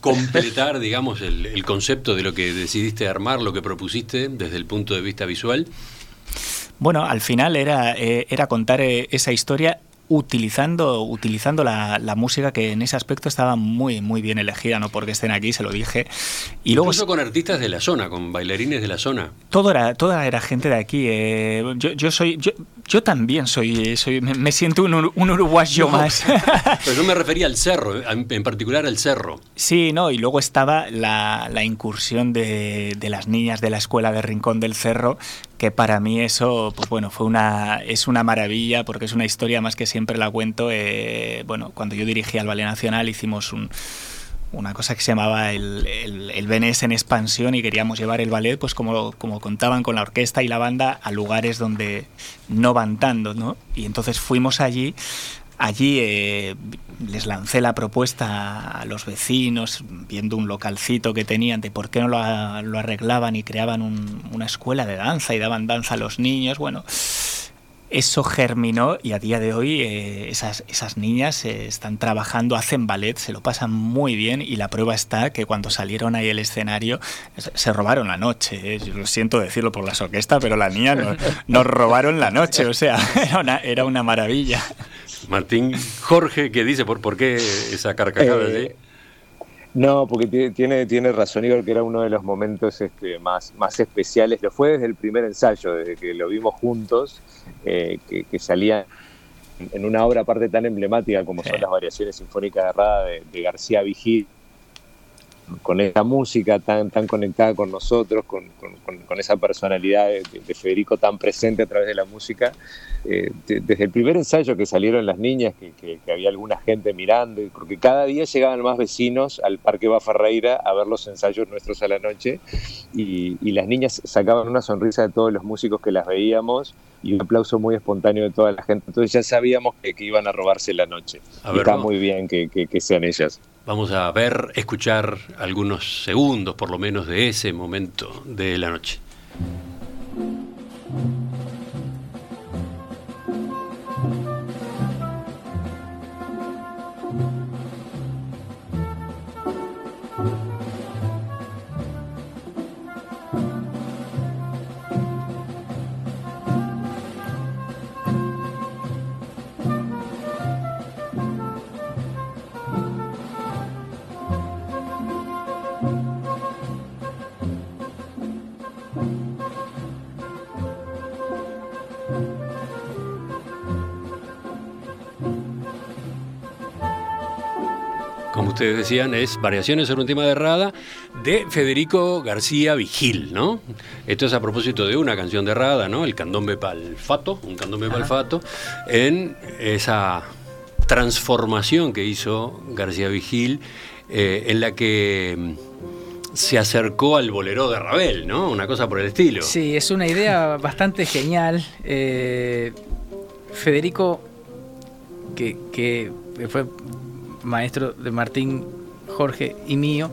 completar, digamos, el, el concepto de lo que decidiste armar, lo que propusiste desde el punto de vista visual, bueno, al final era, eh, era contar eh, esa historia utilizando, utilizando la, música que en ese aspecto estaba muy, muy bien elegida, no porque estén aquí, se lo dije. Y Incluso luego, con artistas de la zona, con bailarines de la zona. Todo era, toda era gente de aquí. Eh, yo, yo, soy, yo, Yo también soy, soy me, siento un, uruguayo más. (laughs) Pero yo me refería al cerro, en particular al cerro. Sí, no, y luego estaba la, incursión de, las niñas de la escuela de Rincón del Cerro, que para mí eso, pues bueno, fue una, es una maravilla, porque es una historia más que siempre la cuento. Eh, bueno, cuando yo dirigí al Ballet Nacional hicimos un una cosa que se llamaba el, el, el BNS en expansión y queríamos llevar el ballet, pues como, como contaban con la orquesta y la banda, a lugares donde no van tanto, ¿no? Y entonces fuimos allí, allí eh, les lancé la propuesta a los vecinos, viendo un localcito que tenían, de por qué no lo, arreglaban y creaban una escuela de danza y daban danza a los niños, bueno eso germinó y a día de hoy eh, esas, esas niñas eh, están trabajando, hacen ballet, se lo pasan muy bien y la prueba está que cuando salieron ahí el escenario se robaron la noche. Eh. Yo lo siento decirlo por la orquesta, pero la niña nos, robaron la noche, o sea, (laughs) era una, era una maravilla. Martín Jorge, ¿qué dice? ¿Por, por qué esa carcajada allí? No, porque tiene, tiene razón Igor que era uno de los momentos este, más, más especiales. Lo fue desde el primer ensayo, desde que lo vimos juntos, eh, que, salía en una obra aparte tan emblemática como son las variaciones sinfónicas de Rada de, García Vigil con esa música tan, tan conectada con nosotros, con, esa personalidad de, Federico tan presente a través de la música. Eh, desde el primer ensayo que salieron las niñas, que, había alguna gente mirando, porque cada día llegaban más vecinos al Parque Bafarreira a ver los ensayos nuestros a la noche, y, las niñas sacaban una sonrisa de todos los músicos que las veíamos y un aplauso muy espontáneo de toda la gente. Entonces ya sabíamos que, iban a robarse la noche. y está muy bien que sean ellas. Vamos a ver, escuchar algunos segundos por lo menos de ese momento de la noche. Ustedes decían, es Variaciones sobre un tema de Rada de Federico García Vigil, ¿no? Esto es a propósito de una canción de Rada, ¿no? El candombe palfato, un candombe palfato, en esa transformación que hizo García Vigil, eh, en la que mm, se acercó al bolero de Ravel, ¿no? Una cosa por el estilo. Sí, es una idea (laughs) bastante genial. Eh, Federico, que, que fue maestro de Martín, Jorge y mío,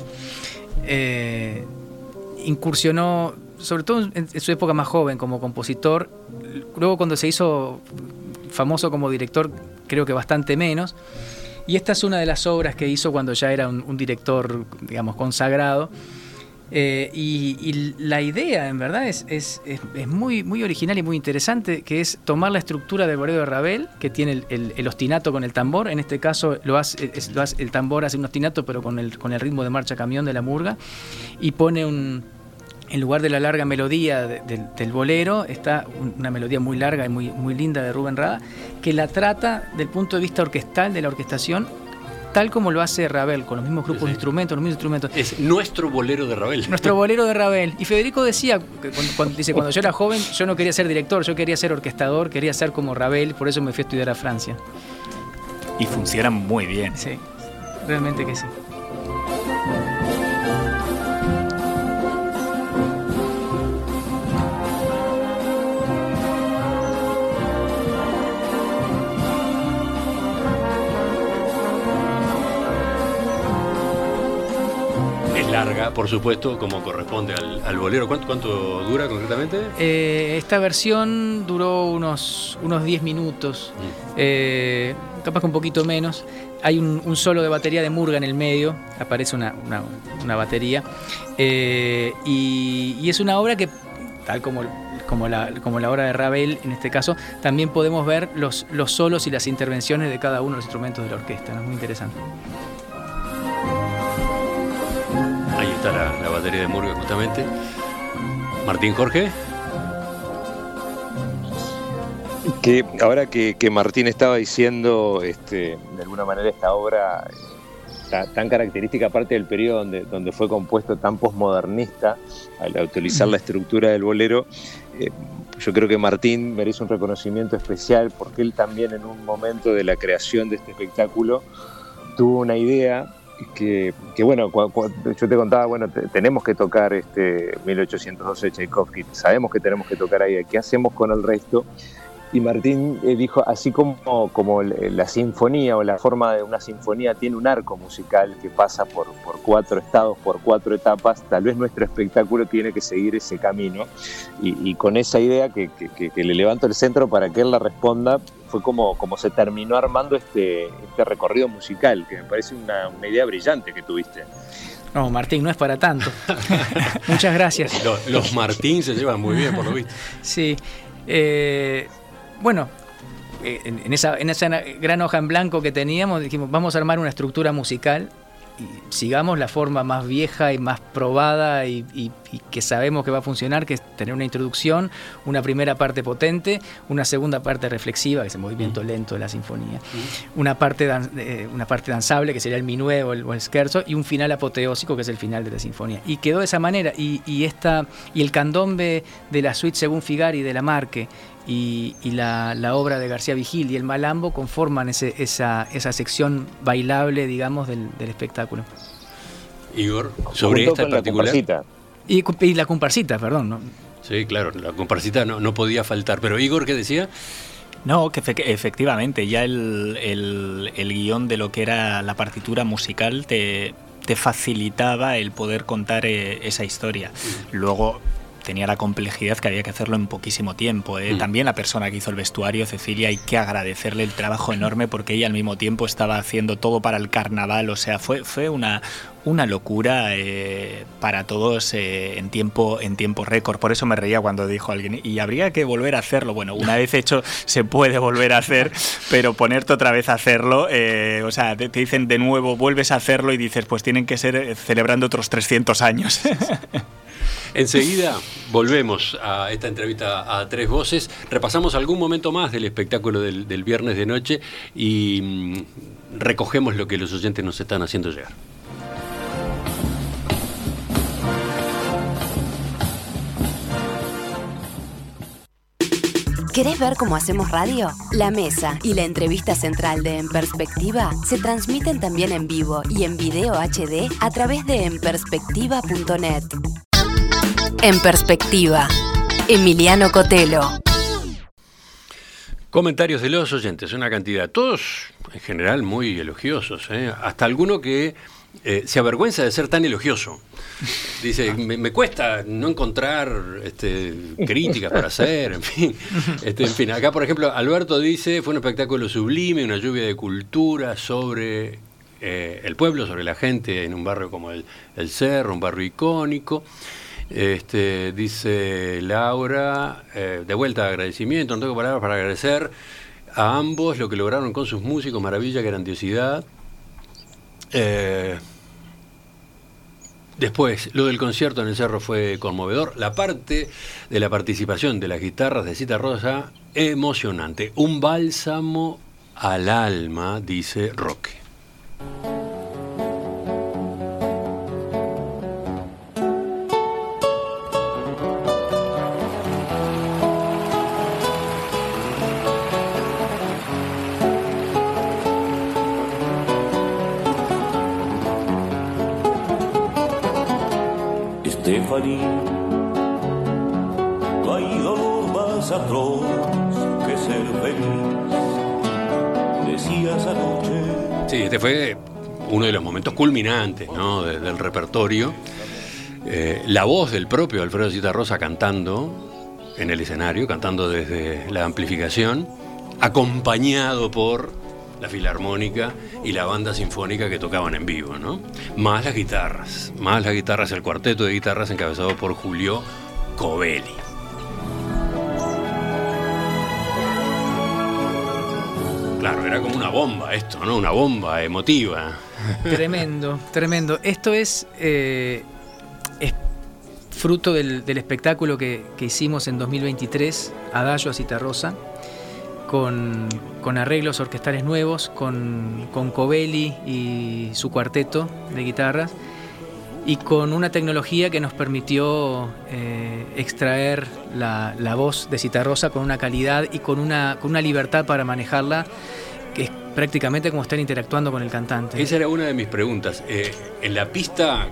eh, incursionó, sobre todo en, su época más joven, como compositor. Luego cuando se hizo famoso como director, creo que bastante menos. Y esta es una de las obras que hizo cuando ya era un director, digamos, consagrado. Eh, y, la idea, en verdad, es, muy, original y muy interesante, que es tomar la estructura del bolero de Ravel, que tiene el, ostinato con el tambor, en este caso el tambor hace un ostinato, pero con el, con el ritmo de marcha camión de la murga, y pone un, en lugar de la larga melodía del bolero, está una melodía muy larga y muy, muy linda de Rubén Rada, que la trata del punto de vista orquestal de la orquestación tal como lo hace Ravel, con los mismos grupos de instrumentos, los mismos instrumentos. Es nuestro bolero de Ravel. Nuestro bolero de Ravel. Y Federico decía, cuando, dice, cuando yo era joven, yo no quería ser director, yo quería ser orquestador, quería ser como Ravel, por eso me fui a estudiar a Francia. Y funciona muy bien. Sí, realmente que sí. Por supuesto, como corresponde al, bolero. ¿Cuánto, dura concretamente? Eh, esta versión duró unos, unos 10 minutos, mm. eh, capaz que un poquito menos. Hay un, solo de batería de Murga en el medio, aparece una, batería. Eh, y, es una obra que, tal como, como, la, como la obra de Ravel en este caso, también podemos ver los, los solos y las intervenciones de cada uno de los instrumentos de la orquesta. Es muy interesante. La, batería de Murga justamente. Martín Jorge. Que ahora que, Martín estaba diciendo, este, de alguna manera, esta obra tan característica, aparte del periodo donde, donde fue compuesto tan posmodernista, al utilizar la estructura del bolero, eh, yo creo que Martín merece un reconocimiento especial porque él también en un momento de la creación de este espectáculo tuvo una idea que, bueno, yo te contaba, bueno, tenemos que tocar este 1812 de Tchaikovsky, sabemos que tenemos que tocar ahí, ¿qué hacemos con el resto? Y Martín eh, dijo, así como, como la sinfonía o la forma de una sinfonía tiene un arco musical que pasa por, por cuatro estados, por cuatro etapas, tal vez nuestro espectáculo tiene que seguir ese camino. Y, con esa idea que, le levanto el centro para que él la responda, fue como, como se terminó armando este, este recorrido musical, que me parece una, idea brillante que tuviste. No, Martín, no es para tanto. (laughs) Muchas gracias. Los, Martín se llevan muy bien, por lo visto. Sí. Eh, bueno, eh, en, esa, en esa gran hoja en blanco que teníamos, dijimos, vamos a armar una estructura musical y sigamos la forma más vieja y más probada y, que sabemos que va a funcionar, que es tener una introducción, una primera parte potente, una segunda parte reflexiva, que es el movimiento lento de la sinfonía, una, parte eh, una parte danzable, que sería el minué o el, o scherzo, y un final apoteósico, que es el final de la sinfonía. Y quedó de esa manera, y, esta, y el candombe de la suite según Figari de la Marque, y, la, obra de García Vigil y el Malambo conforman esa, sección bailable, digamos, del, espectáculo. Igor, sobre esta particular. Y, y, la comparsita, perdón. ¿no? Sí, claro, la comparsita no, no podía faltar. Pero Igor, ¿qué decía? No, que efectivamente, ya el, el, guion de lo que era la partitura musical te, te facilitaba el poder contar eh, esa historia. Luego, tenía la complejidad que había que hacerlo en poquísimo tiempo. ¿eh? Mm. También la persona que hizo el vestuario, Cecilia, hay que agradecerle el trabajo enorme porque ella al mismo tiempo estaba haciendo todo para el carnaval. O sea, fue, fue una, una locura eh, para todos eh, en tiempo en tiempo récord. Por eso me reía cuando dijo alguien, y habría que volver a hacerlo. Bueno, una vez hecho se puede volver a hacer, pero ponerte otra vez a hacerlo, o sea, te, te, dicen de nuevo, vuelves a hacerlo y dices, pues tienen que ser celebrando otros 300 años. Enseguida volvemos a esta entrevista a tres voces. Repasamos algún momento más del espectáculo del, viernes de noche y mm, recogemos lo que los oyentes nos están haciendo llegar. ¿Querés ver cómo hacemos radio? La mesa y la entrevista central de En Perspectiva se transmiten también en vivo y en video HD a través de enperspectiva.net. En perspectiva, Emiliano Cotelo. Comentarios de los oyentes, una cantidad, todos en general muy elogiosos, ¿eh? hasta alguno que eh, se avergüenza de ser tan elogioso. Dice, me, cuesta no encontrar este, críticas para hacer, en fin. Este, en fin, acá por ejemplo Alberto dice, fue un espectáculo sublime, una lluvia de cultura sobre eh, el pueblo, sobre la gente en un barrio como el Cerro, un barrio icónico. Este, dice Laura, eh, de vuelta agradecimiento, no tengo palabras para agradecer a ambos lo que lograron con sus músicos, maravilla, grandiosidad. Eh, después, lo del concierto en el cerro fue conmovedor. La parte de la participación de las guitarras de Cita Rosa, emocionante. Un bálsamo al alma, dice Roque. Que ser Sí, este fue uno de los momentos culminantes del repertorio. Eh, la voz del propio Alfredo Citarrosa cantando en el escenario, cantando desde la amplificación, acompañado por la filarmónica y la banda sinfónica que tocaban en vivo, ¿no? Más las guitarras, más las guitarras, el cuarteto de guitarras encabezado por Julio Covelli. Claro, era como una bomba esto, ¿no? Una bomba emotiva. Tremendo, (laughs) tremendo. Esto es, eh, es fruto del, espectáculo que, hicimos en 2023, Adagio a Citarrosa, con, arreglos orquestales nuevos, con, con Covelli y su cuarteto de guitarras, y con una tecnología que nos permitió eh, extraer la, voz de Citarrosa con una calidad y con una, con una libertad para manejarla que es prácticamente como estar interactuando con el cantante. Esa era una de mis preguntas. Eh, en la pista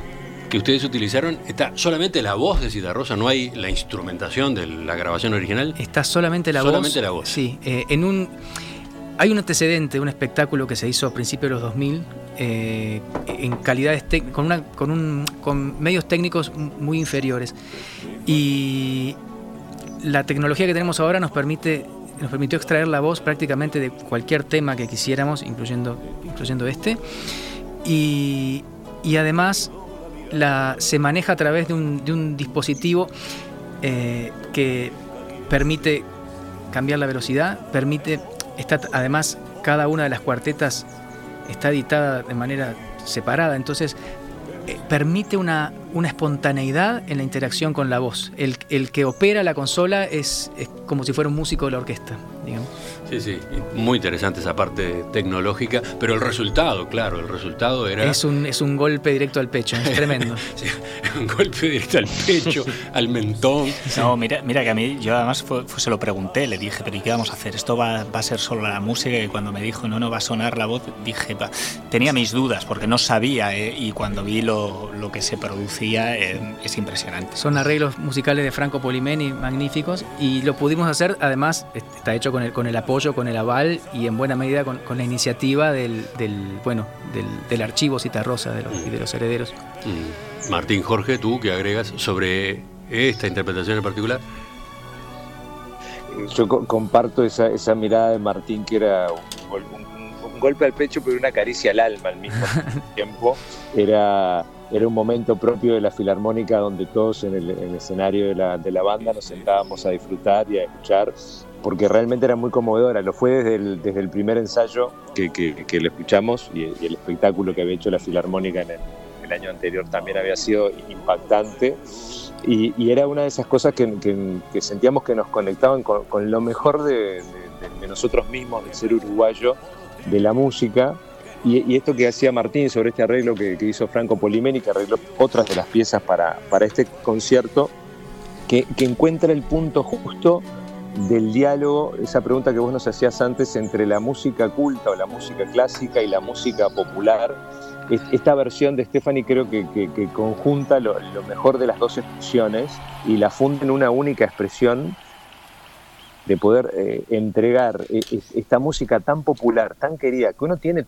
que ustedes utilizaron está solamente la voz de Citarrosa, no hay la instrumentación de la grabación original. Está solamente la voz. Solamente la voz. Sí, eh, en un hay un antecedente, un espectáculo que se hizo a principios de los 2000 eh, en calidades con, una, con, un, con medios técnicos muy inferiores. Y la tecnología que tenemos ahora nos permite nos permitió extraer la voz prácticamente de cualquier tema que quisiéramos, incluyendo, incluyendo este. Y, y además la, se maneja a través de un, de un dispositivo eh, que permite cambiar la velocidad, permite Está, además, cada una de las cuartetas está editada de manera separada, entonces eh, permite una, una, espontaneidad en la interacción con la voz. El, el que opera la consola es, es, como si fuera un músico de la orquesta, digamos. Sí, sí, muy interesante esa parte tecnológica, pero el resultado, claro, el resultado era... Es un, es un golpe directo al pecho, es (laughs) tremendo. sí, un golpe directo al pecho, (laughs) al mentón. No, mira, mira que a mí, yo además se lo pregunté, le dije, pero ¿y qué vamos a hacer? ¿Esto va, va, a ser solo la música? Y cuando me dijo, no, no va a sonar la voz, dije, tenía mis dudas porque no sabía eh, y cuando vi lo, lo que se producía eh, es impresionante. Son arreglos musicales de Franco Polimeni magníficos y lo pudimos hacer, además está hecho con el, con el apoyo con el aval y en buena medida con, la iniciativa del, bueno, del, archivo Citarrosa de los, y de los herederos. Mm. Martín Jorge, ¿tú qué agregas sobre esta interpretación en particular? Yo comparto esa, esa mirada de Martín que era un, golpe al pecho pero una caricia al alma al mismo (laughs) tiempo. Era, era un momento propio de la filarmónica donde todos en el, escenario de la, de la, banda nos sentábamos a disfrutar y a escuchar porque realmente era muy conmovedora. Lo fue desde el, desde el primer ensayo que, que, lo escuchamos y, el espectáculo que había hecho la Filarmónica en el, año anterior también había sido impactante. Y, era una de esas cosas que, que sentíamos que nos conectaban con, lo mejor de, nosotros mismos, del ser uruguayo, de la música. Y, esto que hacía Martín sobre este arreglo que, hizo Franco Polimeni, que arregló otras de las piezas para, para este concierto, que, encuentra el punto justo del diálogo, esa pregunta que vos nos hacías antes entre la música culta o la música clásica y la música popular. Esta versión de Stephanie creo que, conjunta lo, mejor de las dos expresiones y la funda en una única expresión de poder eh, entregar eh, esta música tan popular, tan querida, que uno tiene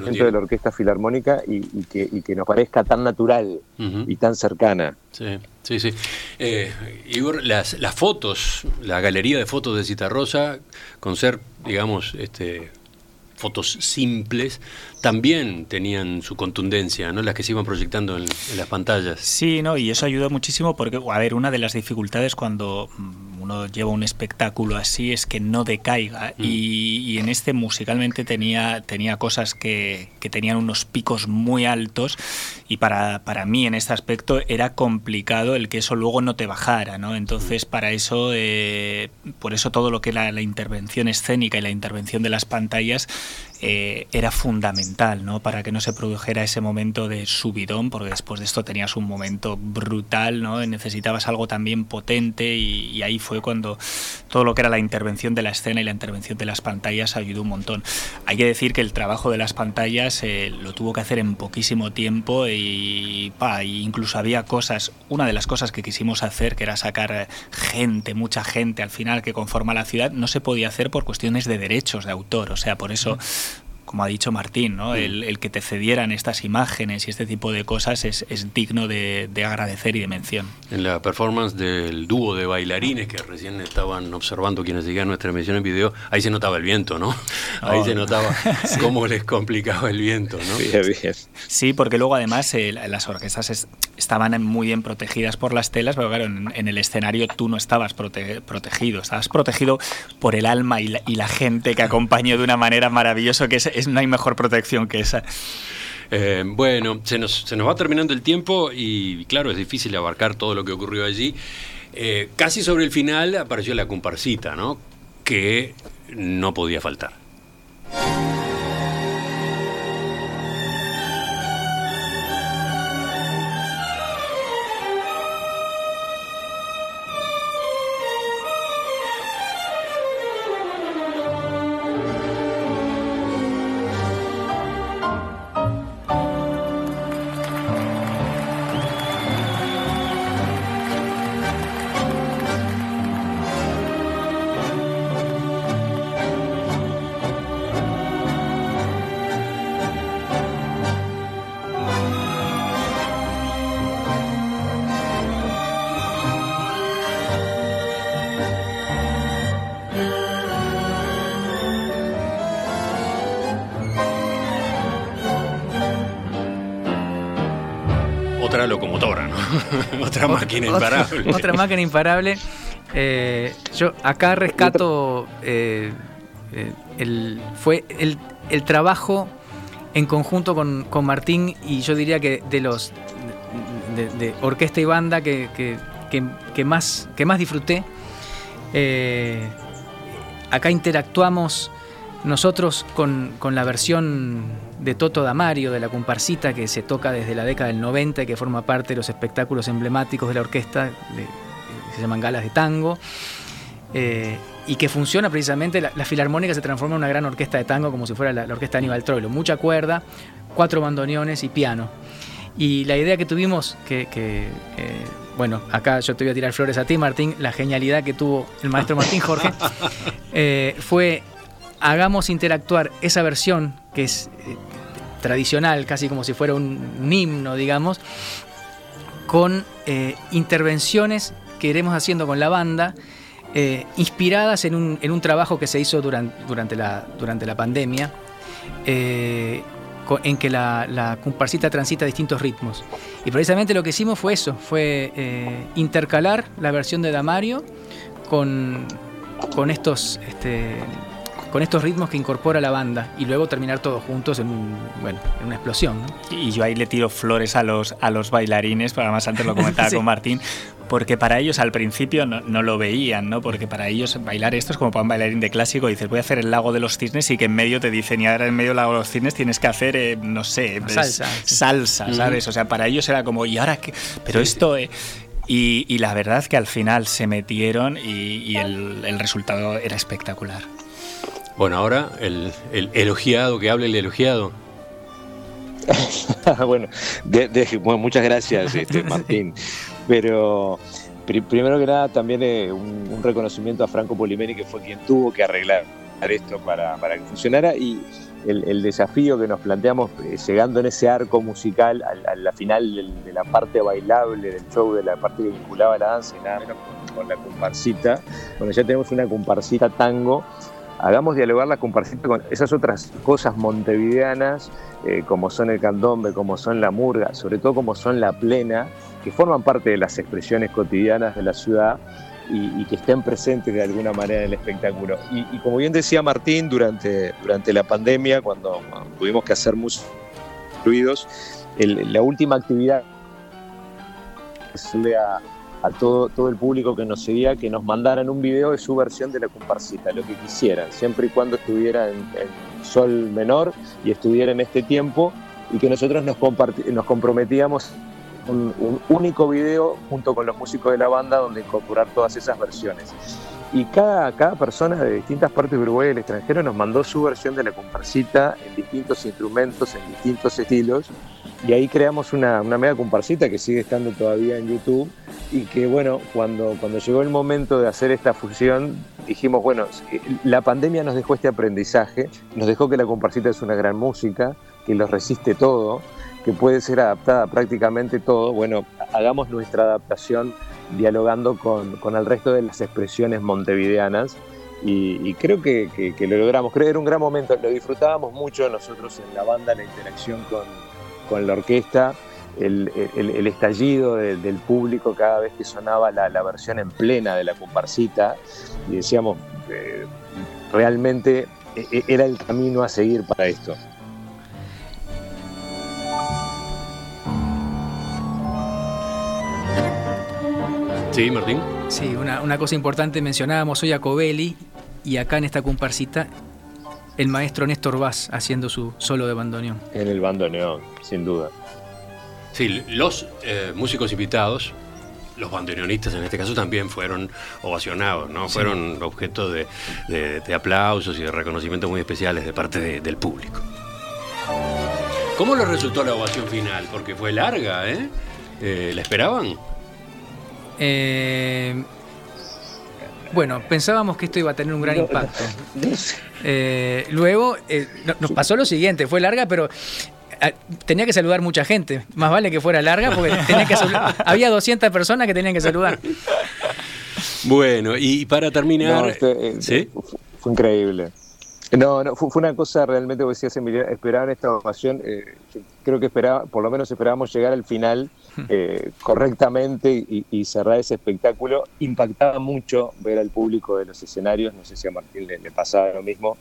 dentro de la orquesta filarmónica y, que, nos parezca tan natural y tan cercana. Sí, sí, sí. Eh, Igor, las, las fotos, la galería de fotos de Citarrosa, con ser, digamos, este, fotos simples, también tenían su contundencia, ¿no? Las que se iban proyectando en, las pantallas. Sí, no, y eso ayudó muchísimo porque, a ver, una de las dificultades cuando uno lleva un espectáculo así es que no decaiga. Mm. Y, en este musicalmente tenía, tenía cosas que, que, tenían unos picos muy altos y para, para, mí en este aspecto era complicado el que eso luego no te bajara, ¿no? Entonces, mm. para eso, eh, por eso todo lo que era la intervención escénica y la intervención de las pantallas eh, era fundamental ¿no? para que no se produjera ese momento de subidón, porque después de esto tenías un momento brutal, ¿no? necesitabas algo también potente y, ahí fue cuando todo lo que era la intervención de la escena y la intervención de las pantallas ayudó un montón. Hay que decir que el trabajo de las pantallas eh, lo tuvo que hacer en poquísimo tiempo y incluso había cosas, una de las cosas que quisimos hacer, que era sacar gente, mucha gente al final que conforma la ciudad, no se podía hacer por cuestiones de derechos de autor, o sea, por eso como ha dicho Martín, ¿no? el, que te cedieran estas imágenes y este tipo de cosas es, digno de, agradecer y de mención. En la performance del dúo de bailarines que recién estaban observando quienes seguían nuestra emisión en video, ahí se notaba el viento, ¿no? (laughs) Ahí se notaba (laughs) cómo les complicaba el viento, ¿no? Sí, porque luego además eh, las orquestas estaban muy bien protegidas por las telas, pero claro, en, el escenario tú no estabas protegido, estabas protegido por el alma y la, gente que acompañó de una manera maravillosa, que es no hay mejor protección que esa. Eh, bueno, se nos, se nos va terminando el tiempo y claro, es difícil abarcar todo lo que ocurrió allí. Eh, casi sobre el final apareció la comparsita, ¿no? Que no podía faltar. Máquina imparable. Otra, máquina imparable. Eh, yo acá rescato eh, eh, el, fue el, el, trabajo en conjunto con, con, Martín y yo diría que de los de, de orquesta y banda que, que, que, más, que más disfruté. acá interactuamos nosotros con, con, la versión de Toto Damario, de la comparsita que se toca desde la década del 90 y que forma parte de los espectáculos emblemáticos de la orquesta, de, que se llaman galas de tango, eh, y que funciona precisamente, la, la, filarmónica se transforma en una gran orquesta de tango como si fuera la, la orquesta de Aníbal Troilo, mucha cuerda, cuatro bandoneones y piano. Y la idea que tuvimos, que, que eh, bueno, acá yo te voy a tirar flores a ti, Martín, la genialidad que tuvo el maestro Martín Jorge, (laughs) eh, fue hagamos interactuar esa versión que es tradicional, casi como si fuera un, himno, digamos, con eh, intervenciones que iremos haciendo con la banda, eh, inspiradas en un, en un, trabajo que se hizo durante, durante, la, durante la pandemia, eh, en que la, la, comparsita transita distintos ritmos. Y precisamente lo que hicimos fue eso, fue intercalar la versión de Damario con, con estos... Este, con estos ritmos que incorpora la banda y luego terminar todos juntos en, un, bueno, en una explosión. ¿no? Y yo ahí le tiro flores a los, a los bailarines, porque además antes lo comentaba (laughs) sí. con Martín, porque para ellos al principio no, no, lo veían, ¿no? Porque para ellos bailar esto es como para un bailarín de clásico, dices voy a hacer el lago de los cisnes y que en medio te dicen y ahora en medio del lago de los cisnes tienes que hacer, eh, no sé, salsa, salsa ¿sabes? O sea, para ellos era como, ¿y ahora qué? Pero sí, esto... Eh, y, y, la verdad que al final se metieron y, y el, el resultado era espectacular. Bueno, ahora el, el, elogiado, que hable el elogiado. (laughs) bueno, de, de, bueno, muchas gracias, (laughs) este, Martín. Pero pri primero que nada, también eh, un, un, reconocimiento a Franco Polimeni, que fue quien tuvo que arreglar esto para, para que funcionara. Y el, el, desafío que nos planteamos, eh, llegando en ese arco musical a, a la final de, de, la parte bailable del show, de la parte que vinculaba a la danza, y nada menos con, con la comparsita, donde ya tenemos una comparsita tango hagamos dialogar la comparsita con esas otras cosas montevideanas, eh, como son el candombe, como son la murga, sobre todo como son la plena, que forman parte de las expresiones cotidianas de la ciudad y, que estén presentes de alguna manera en el espectáculo. Y, como bien decía Martín, durante, durante la pandemia, cuando, tuvimos que hacer muchos ruidos, la última actividad que a a todo, todo el público que nos seguía que nos mandaran un video de su versión de la comparsita, lo que quisieran, siempre y cuando estuviera en, sol menor y estuviera en este tiempo y que nosotros nos, nos comprometíamos un, único video junto con los músicos de la banda donde incorporar todas esas versiones. Y cada, cada persona de distintas partes de Uruguay y del extranjero nos mandó su versión de la comparsita en distintos instrumentos, en distintos estilos. Y ahí creamos una, una mega comparsita que sigue estando todavía en YouTube y que bueno, cuando, cuando llegó el momento de hacer esta fusión, dijimos, bueno, la pandemia nos dejó este aprendizaje, nos dejó que la comparsita es una gran música, que lo resiste todo, que puede ser adaptada a prácticamente todo, bueno, hagamos nuestra adaptación dialogando con, con el resto de las expresiones montevideanas y, creo que, lo logramos, creo que era un gran momento, lo disfrutábamos mucho nosotros en la banda, la interacción con, con la orquesta el, estallido de, del público cada vez que sonaba la, versión en plena de la comparsita y decíamos, eh, realmente era el camino a seguir para esto. Sí, Martín. Sí, una, una cosa importante, mencionábamos hoy a Covelli y acá en esta comparsita el maestro Néstor Vaz haciendo su solo de bandoneón. En el bandoneón, sin duda. Sí, los eh, músicos invitados, los bandoneonistas en este caso también fueron ovacionados, ¿no? Fueron objeto de, de- de aplausos y de reconocimientos muy especiales de parte de- del público. ¿Cómo les resultó la ovación final? Porque fue larga, ¿eh? Eh, ¿La esperaban? Eh, bueno, pensábamos que esto iba a tener un gran impacto. Eh, luego eh, no- nos pasó lo siguiente, fue larga, pero ah, tenía que saludar mucha gente. Más vale que fuera larga porque (laughs) tenía que saludar- había 200 personas que tenían que saludar. Bueno, y para terminar... No, este, ¿Sí? fu- Fue increíble. No, no, fue, fue una cosa realmente, como decías, esperaban esta eh, yo creo que esperaba, por lo menos esperábamos llegar al final eh, correctamente y, cerrar ese espectáculo. Impactaba mucho ver al público de los escenarios, no sé si a Martín le, pasaba lo mismo,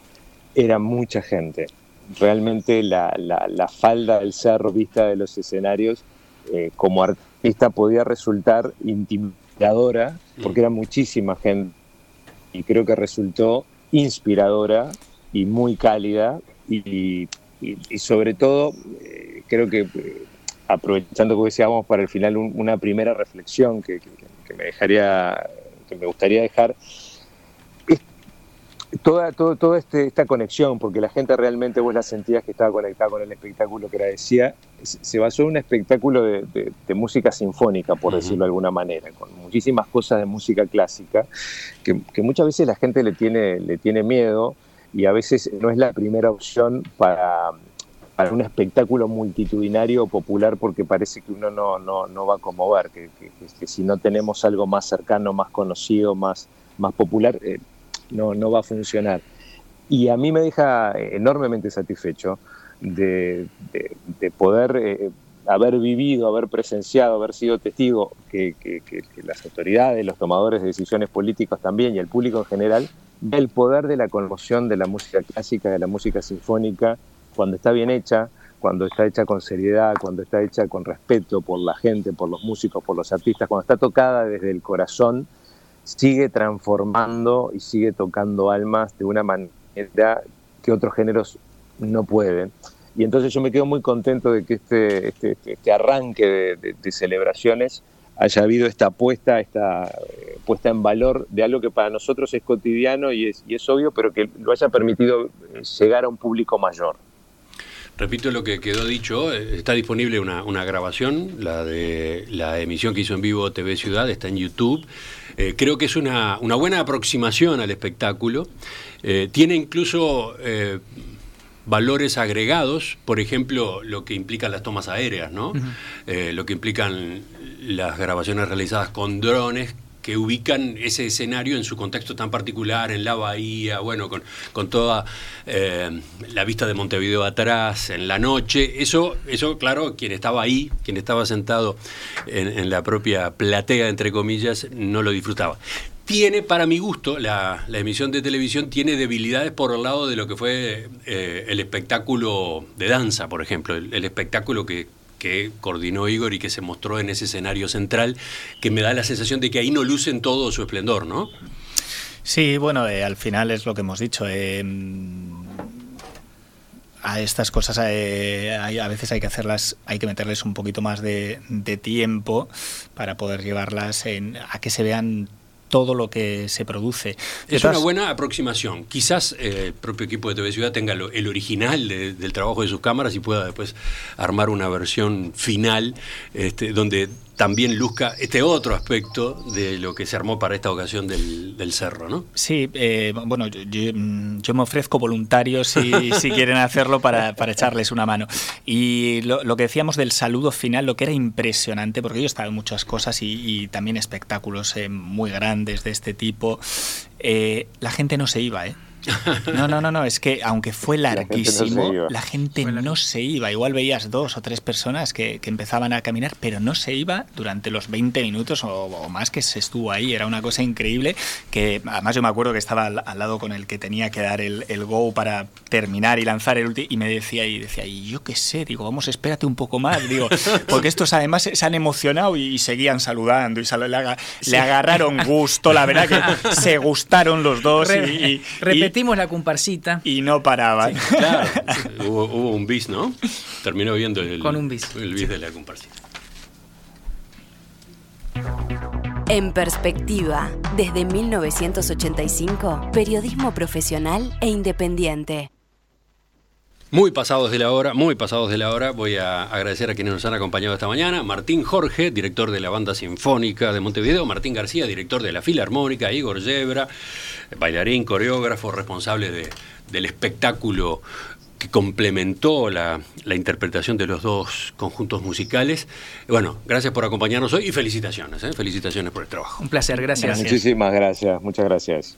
era mucha gente. Realmente la, la- falda del cerro vista de los escenarios eh, como artista podía resultar intimidadora porque era muchísima gente y creo que resultó inspiradora y muy cálida y, sobre todo eh, creo que aprovechando que decíamos para el final un- una primera reflexión que, que- que me dejaría que me gustaría dejar es toda, todo, toda este- esta conexión, porque la gente realmente vos la sentías que estaba conectada con el espectáculo que era decía, se basó en un espectáculo de, de- de música sinfónica, por decirlo de alguna manera, con muchísimas cosas de música clásica, que, que muchas veces la gente le tiene, le tiene miedo y a veces no es la primera opción para, para un espectáculo multitudinario popular porque parece que uno no, no, no va a conmover, que, que- si no tenemos algo más cercano, más conocido, más, más popular, eh, no, no va a funcionar. Y a mí me deja enormemente satisfecho de, de- de poder eh, haber vivido, haber presenciado, haber sido testigo que- que las autoridades, los tomadores de decisiones políticos también y el público en general, del poder de la conmoción de la música clásica, de la música sinfónica, cuando está bien hecha, cuando está hecha con seriedad, cuando está hecha con respeto por la gente, por los músicos, por los artistas, cuando está tocada desde el corazón, sigue transformando y sigue tocando almas de una manera que otros géneros no pueden. Y entonces yo me quedo muy contento de que este, este, este arranque de, de- de celebraciones haya habido esta apuesta, esta eh, puesta en valor de algo que para nosotros es cotidiano y es, y es obvio, pero que lo haya permitido eh, llegar a un público mayor. Repito lo que quedó dicho, eh, está disponible una, una grabación, la de la emisión que hizo en vivo TV Ciudad, está en YouTube. Eh, creo que es una, una buena aproximación al espectáculo. Eh, tiene incluso eh, valores agregados, por ejemplo, lo que implican las tomas aéreas, ¿no? Lo que implican las grabaciones realizadas con drones que ubican ese escenario en su contexto tan particular, en la bahía, bueno, con, con toda eh, la vista de Montevideo atrás, en la noche. Eso, eso, claro, quien estaba ahí, quien estaba sentado en, en la propia platea, entre comillas, no lo disfrutaba. Tiene, para mi gusto, la, la emisión de televisión tiene debilidades por el lado de lo que fue eh, el espectáculo de danza, por ejemplo, el, el espectáculo que, que coordinó Igor y que se mostró en ese escenario central, que me da la sensación de que ahí no lucen todo su esplendor, ¿no? Sí, bueno, eh, al final es lo que hemos dicho. eh, a estas cosas eh, a veces hay que hacerlas, hay que meterles un poquito más de, de tiempo para poder llevarlas en, a que se vean todo lo que se produce. Es una buena aproximación. Quizás eh, el propio equipo de TV Ciudad tenga lo- el original de- del trabajo de sus cámaras y pueda después armar una versión final este, donde también luzca este otro aspecto de lo que se armó para esta ocasión del, del cerro, ¿no? Sí, eh, bueno, yo, yo, yo me ofrezco voluntario si, (laughs) si quieren hacerlo para, para echarles una mano. Y lo, lo que decíamos del saludo final, lo que era impresionante, porque yo he estado en muchas cosas y, y también espectáculos eh, muy grandes de este tipo, eh, la gente no se iba, ¿eh? No, no, no, no, es que aunque fue larguísimo, La gente no se iba. Igual veías dos o tres personas que, empezaban a caminar, pero no se iba durante los 20 minutos o, más que se estuvo ahí. Era una cosa increíble que además yo me acuerdo que estaba al, lado con el que tenía que dar el, go para terminar y lanzar el último y me decía y decía, y yo qué sé, digo, vamos, espérate un poco más, digo, (laughs) porque estos además se han emocionado y, seguían saludando y le, agarraron gusto, la verdad que (laughs) se gustaron los dos y, Repetimos la comparsita. Y no paraban. claro, (laughs) hubo, un bis, ¿no? Terminó viendo el, Con un bis. el bis de la comparsita. En perspectiva, desde 1985, periodismo profesional e independiente. Muy pasados de la hora, muy pasados de la hora, voy a agradecer a quienes nos han acompañado esta mañana. Martín Jorge, director de la Banda Sinfónica de Montevideo. Martín García, director de la Filarmónica. Igor Yebra, bailarín, coreógrafo, responsable de, del espectáculo que complementó la, interpretación de los dos conjuntos musicales. Bueno, gracias por acompañarnos hoy y felicitaciones, ¿eh? felicitaciones por el trabajo. Un placer, gracias. Muchísimas gracias, muchas gracias.